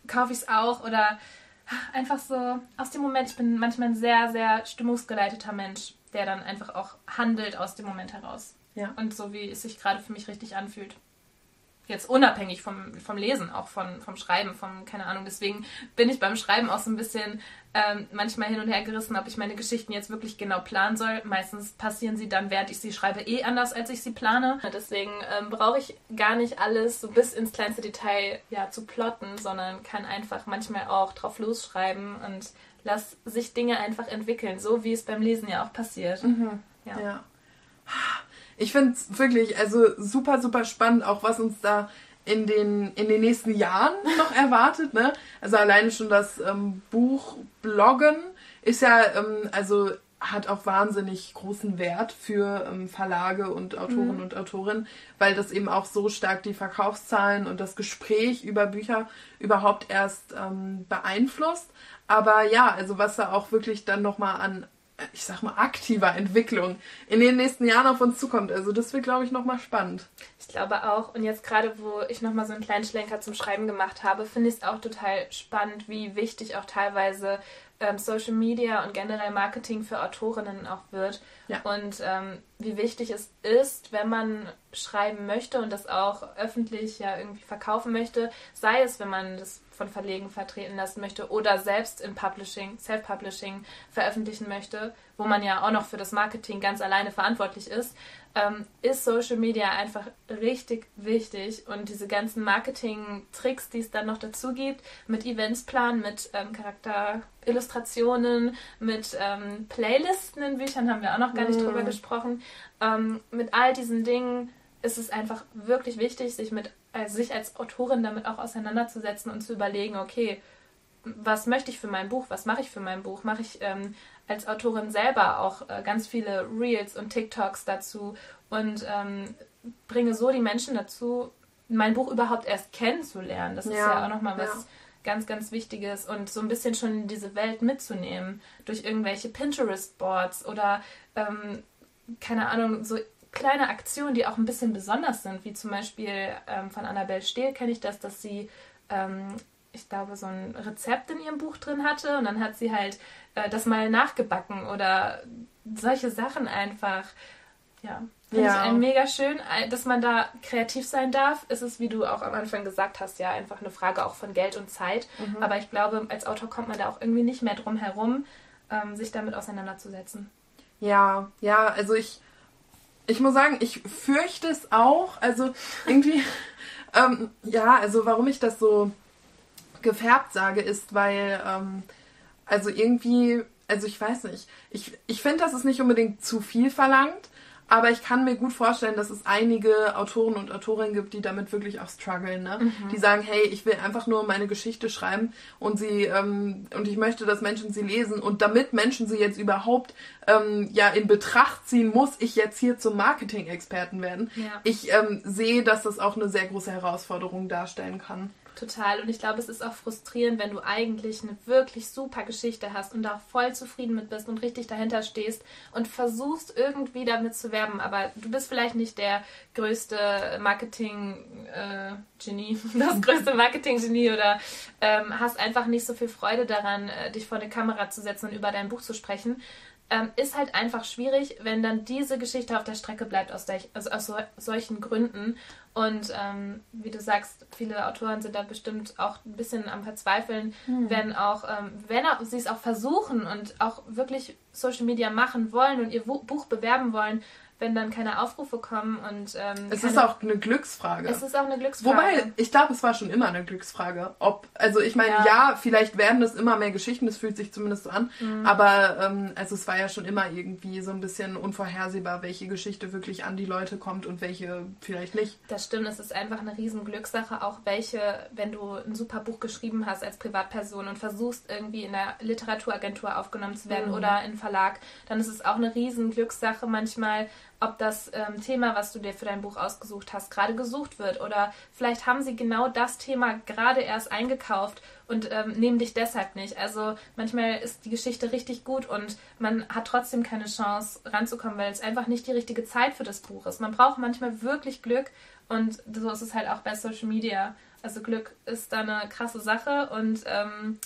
kaufe ich es auch. Oder einfach so aus dem Moment. Ich bin manchmal ein sehr, sehr stimmungsgeleiteter Mensch, der dann einfach auch handelt aus dem Moment heraus. Ja. Und so wie es sich gerade für mich richtig anfühlt jetzt unabhängig vom, vom Lesen, auch von, vom Schreiben, vom, keine Ahnung. Deswegen bin ich beim Schreiben auch so ein bisschen ähm, manchmal hin und her gerissen, ob ich meine Geschichten jetzt wirklich genau planen soll. Meistens passieren sie dann, während ich sie schreibe, eh anders, als ich sie plane. Deswegen ähm, brauche ich gar nicht alles so bis ins kleinste Detail ja, zu plotten, sondern kann einfach manchmal auch drauf losschreiben und lass sich Dinge einfach entwickeln, so wie es beim Lesen ja auch passiert. Mhm. ja. ja ich finde es wirklich also super, super spannend, auch was uns da in den, in den nächsten Jahren noch erwartet. Ne? Also alleine schon das ähm, Buch Bloggen ist ja, ähm, also hat auch wahnsinnig großen Wert für ähm, Verlage und Autoren mhm. und Autorinnen, weil das eben auch so stark die Verkaufszahlen und das Gespräch über Bücher überhaupt erst ähm, beeinflusst. Aber ja, also was da auch wirklich dann nochmal an ich sag mal, aktiver Entwicklung in den nächsten Jahren auf uns zukommt. Also das wird, glaube ich, nochmal spannend. Ich glaube auch. Und jetzt gerade, wo ich nochmal so einen kleinen Schlenker zum Schreiben gemacht habe, finde ich es auch total spannend, wie wichtig auch teilweise ähm, Social Media und generell Marketing für Autorinnen auch wird. Ja. Und ähm, wie wichtig es ist, wenn man schreiben möchte und das auch öffentlich ja irgendwie verkaufen möchte, sei es, wenn man das von Verlegen vertreten lassen möchte oder selbst in Publishing, Self-Publishing veröffentlichen möchte, wo man ja auch noch für das Marketing ganz alleine verantwortlich ist, ähm, ist Social Media einfach richtig wichtig und diese ganzen Marketing-Tricks, die es dann noch dazu gibt, mit Events planen, mit ähm, Charakterillustrationen, mit ähm, Playlisten in Büchern, haben wir auch noch gar nicht Mhm. drüber gesprochen, ähm, mit all diesen Dingen ist es einfach wirklich wichtig, sich mit äh, sich als Autorin damit auch auseinanderzusetzen und zu überlegen, okay, was möchte ich für mein Buch, was mache ich für mein Buch? Mache ich ähm, als Autorin selber auch äh, ganz viele Reels und TikToks dazu und ähm, bringe so die Menschen dazu, mein Buch überhaupt erst kennenzulernen. Das ist Ja, ja auch nochmal was ja. ganz, ganz Wichtiges und so ein bisschen schon in diese Welt mitzunehmen durch irgendwelche Pinterest-Boards oder ähm, keine Ahnung, so kleine Aktionen, die auch ein bisschen besonders sind, wie zum Beispiel ähm, von Annabelle Stehl kenne ich das, dass sie, ähm, ich glaube, so ein Rezept in ihrem Buch drin hatte und dann hat sie halt äh, das mal nachgebacken oder solche Sachen einfach. Ja, finde Ja. ich mega schön, äh, dass man da kreativ sein darf. Es ist, wie du auch am Anfang gesagt hast, ja einfach eine Frage auch von Geld und Zeit. Aber ich glaube, als Autor kommt man da auch irgendwie nicht mehr drum herum, ähm, sich damit auseinanderzusetzen. Ja, ja, also ich, ich muss sagen, ich fürchte es auch. Also irgendwie, ähm, ja, also warum ich das so gefärbt sage, ist, weil, ähm, also irgendwie, also ich weiß nicht, ich, ich finde, das ist nicht unbedingt zu viel verlangt, aber ich kann mir gut vorstellen, dass es einige Autoren und Autorinnen gibt, die damit wirklich auch strugglen, ne? Die sagen, hey, ich will einfach nur meine Geschichte schreiben und sie ähm, und ich möchte, dass Menschen sie lesen und damit Menschen sie jetzt überhaupt ähm, ja in Betracht ziehen, muss ich jetzt hier zum Marketing-Experten werden. Ja. Ich ähm, sehe, dass das auch eine sehr große Herausforderung darstellen kann. Total. Und ich glaube, es ist auch frustrierend, wenn du eigentlich eine wirklich super Geschichte hast und da voll zufrieden mit bist und richtig dahinter stehst und versuchst irgendwie damit zu werben. Aber du bist vielleicht nicht der größte Marketing-Genie, das größte Marketing-Genie oder ähm, hast einfach nicht so viel Freude daran, äh, dich vor eine Kamera zu setzen und über dein Buch zu sprechen. Ähm, ist halt einfach schwierig, wenn dann diese Geschichte auf der Strecke bleibt aus, der, also aus so, solchen Gründen. Und ähm, wie du sagst, viele Autoren sind da bestimmt auch ein bisschen am Verzweifeln, wenn auch, ähm, wenn auch, sie es auch versuchen und auch wirklich Social Media machen wollen und ihr Buch bewerben wollen, wenn dann keine Aufrufe kommen und ähm, Es ist auch eine Glücksfrage. es ist auch eine Glücksfrage. Wobei, ich glaube, es war schon immer eine Glücksfrage. Ob, also ich meine, ja. Ja. vielleicht werden es immer mehr Geschichten, das fühlt sich zumindest so an. Mhm. Aber ähm, also es war ja schon immer irgendwie so ein bisschen unvorhersehbar, welche Geschichte wirklich an die Leute kommt und welche vielleicht nicht. Das stimmt, es ist einfach eine riesen Glückssache, auch welche, wenn du ein super Buch geschrieben hast als Privatperson und versuchst irgendwie in der Literaturagentur aufgenommen zu werden Mhm. oder in Verlag, dann ist es auch eine riesen Glückssache manchmal, ob das ähm, Thema, was du dir für dein Buch ausgesucht hast, gerade gesucht wird oder vielleicht haben sie genau das Thema gerade erst eingekauft und ähm, nehmen dich deshalb nicht. Also manchmal ist die Geschichte richtig gut und man hat trotzdem keine Chance ranzukommen, weil es einfach nicht die richtige Zeit für das Buch ist. Man braucht manchmal wirklich Glück und so ist es halt auch bei Social Media. Also Glück ist da eine krasse Sache und ähm,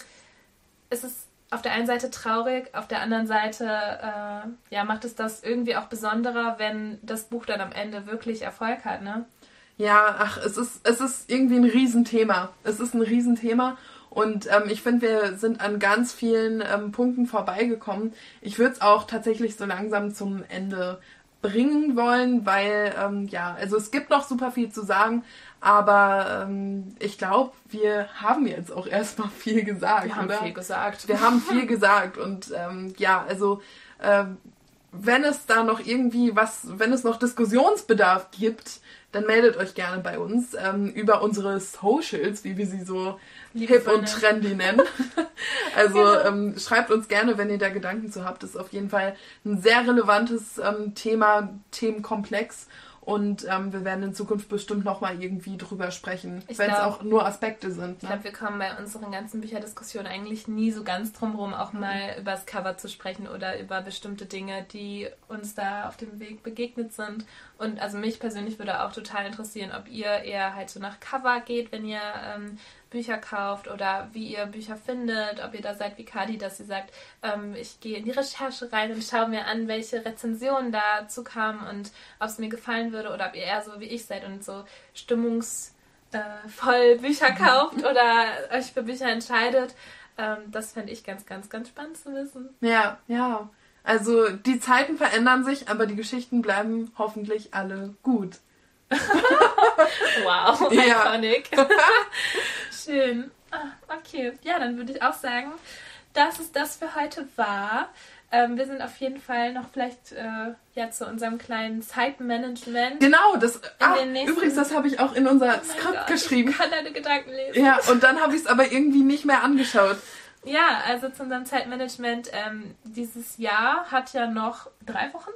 es ist auf der einen Seite traurig, auf der anderen Seite äh, ja, macht es das irgendwie auch besonderer, wenn das Buch dann am Ende wirklich Erfolg hat, ne? Ja, ach, es ist, es ist irgendwie ein Riesenthema. Es ist ein Riesenthema. Und ähm, ich finde, wir sind an ganz vielen ähm, Punkten vorbeigekommen. Ich würde es auch tatsächlich so langsam zum Ende bringen wollen, weil ähm, ja, also es gibt noch super viel zu sagen, aber ähm, ich glaube, wir haben jetzt auch erstmal viel gesagt, Wir haben oder? viel gesagt. Wir haben viel gesagt und ähm, ja, also ähm, wenn es da noch irgendwie was, wenn es noch Diskussionsbedarf gibt, dann meldet euch gerne bei uns ähm, über unsere Socials, wie wir sie so hip Liebevoll und trendy nennen. also Genau. ähm, schreibt uns gerne, wenn ihr da Gedanken zu habt. Das ist auf jeden Fall ein sehr relevantes ähm, Thema, Themenkomplex. Und ähm, wir werden in Zukunft bestimmt nochmal irgendwie drüber sprechen, Ich wenn es auch nur Aspekte sind. Ich Ne? glaube, wir kommen bei unseren ganzen Bücherdiskussionen eigentlich nie so ganz drum rum, auch mal über das Cover zu sprechen oder über bestimmte Dinge, die uns da auf dem Weg begegnet sind. Und also mich persönlich würde auch total interessieren, ob ihr eher halt so nach Cover geht, wenn ihr ähm, Bücher kauft oder wie ihr Bücher findet, ob ihr da seid wie Kadi, dass sie sagt, ähm, ich gehe in die Recherche rein und schaue mir an, welche Rezensionen dazu kamen und ob es mir gefallen würde oder ob ihr eher so wie ich seid und so stimmungs äh, Bücher kauft oder euch für Bücher entscheidet. Ähm, das fände ich ganz, ganz, ganz spannend zu wissen. Ja, ja. Also die Zeiten verändern sich, aber die Geschichten bleiben hoffentlich alle gut. wow, Ja. iconic. Schön. Ah, okay, ja, dann würde ich auch sagen, dass es das für heute war. Ähm, wir sind auf jeden Fall noch vielleicht äh, ja zu unserem kleinen Zeitmanagement. Genau, das. Ah, nächsten- übrigens, das habe ich auch in unser Oh Skript Gott, geschrieben. Ich kann deine Gedanken lesen. Ja, und dann habe ich es aber irgendwie nicht mehr angeschaut. Ja, also zu unserem Zeitmanagement. Ähm, dieses Jahr hat ja noch drei Wochen.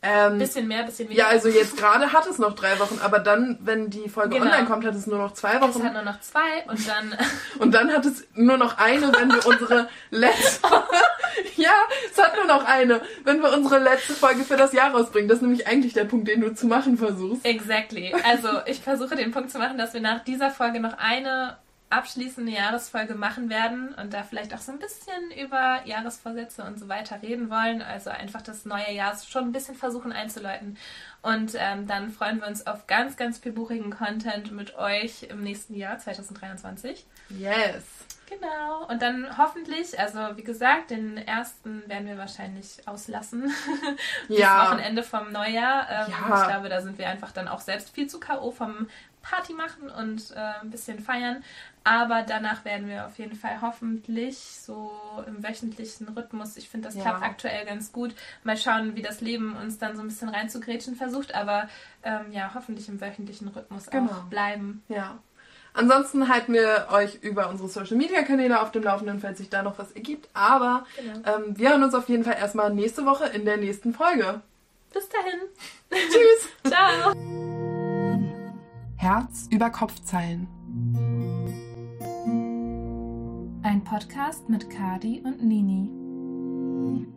Ähm, Bisschen mehr, bisschen weniger. ja, also jetzt gerade hat es noch drei Wochen, aber dann, wenn die Folge Genau. online kommt, hat es nur noch zwei es Wochen. hat nur noch zwei und dann Und dann hat es nur noch eine, wenn wir unsere letzte. ja, es hat nur noch eine, wenn wir unsere letzte Folge für das Jahr rausbringen. Das ist nämlich eigentlich der Punkt, den du zu machen versuchst. Exactly. Also ich versuche den Punkt zu machen, dass wir nach dieser Folge noch eine abschließende Jahresfolge machen werden und da vielleicht auch so ein bisschen über Jahresvorsätze und so weiter reden wollen. Also einfach das neue Jahr schon ein bisschen versuchen einzuläuten. Und ähm, dann freuen wir uns auf ganz, ganz viel buchigen Content mit euch im nächsten Jahr 2023. Yes. Genau. Und dann hoffentlich, also wie gesagt, den ersten werden wir wahrscheinlich auslassen. das Ja. Wochenende vom Neujahr. Ähm, Ja. Ich glaube, da sind wir einfach dann auch selbst viel zu K.O. vom Party machen und äh, ein bisschen feiern. Aber danach werden wir auf jeden Fall hoffentlich so im wöchentlichen Rhythmus. Ich finde, das Ja. klappt aktuell ganz gut. Mal schauen, wie das Leben uns dann so ein bisschen reinzugrätschen versucht. Aber ähm, ja, hoffentlich im wöchentlichen Rhythmus Genau. auch bleiben. Ja. Ansonsten halten wir euch über unsere Social Media Kanäle auf dem Laufenden, falls sich da noch was ergibt. Aber Genau. ähm, wir hören uns auf jeden Fall erstmal nächste Woche in der nächsten Folge. Bis dahin. Tschüss! Ciao. Herz über Kopfzeilen. Ein Podcast mit Kadi und Nini.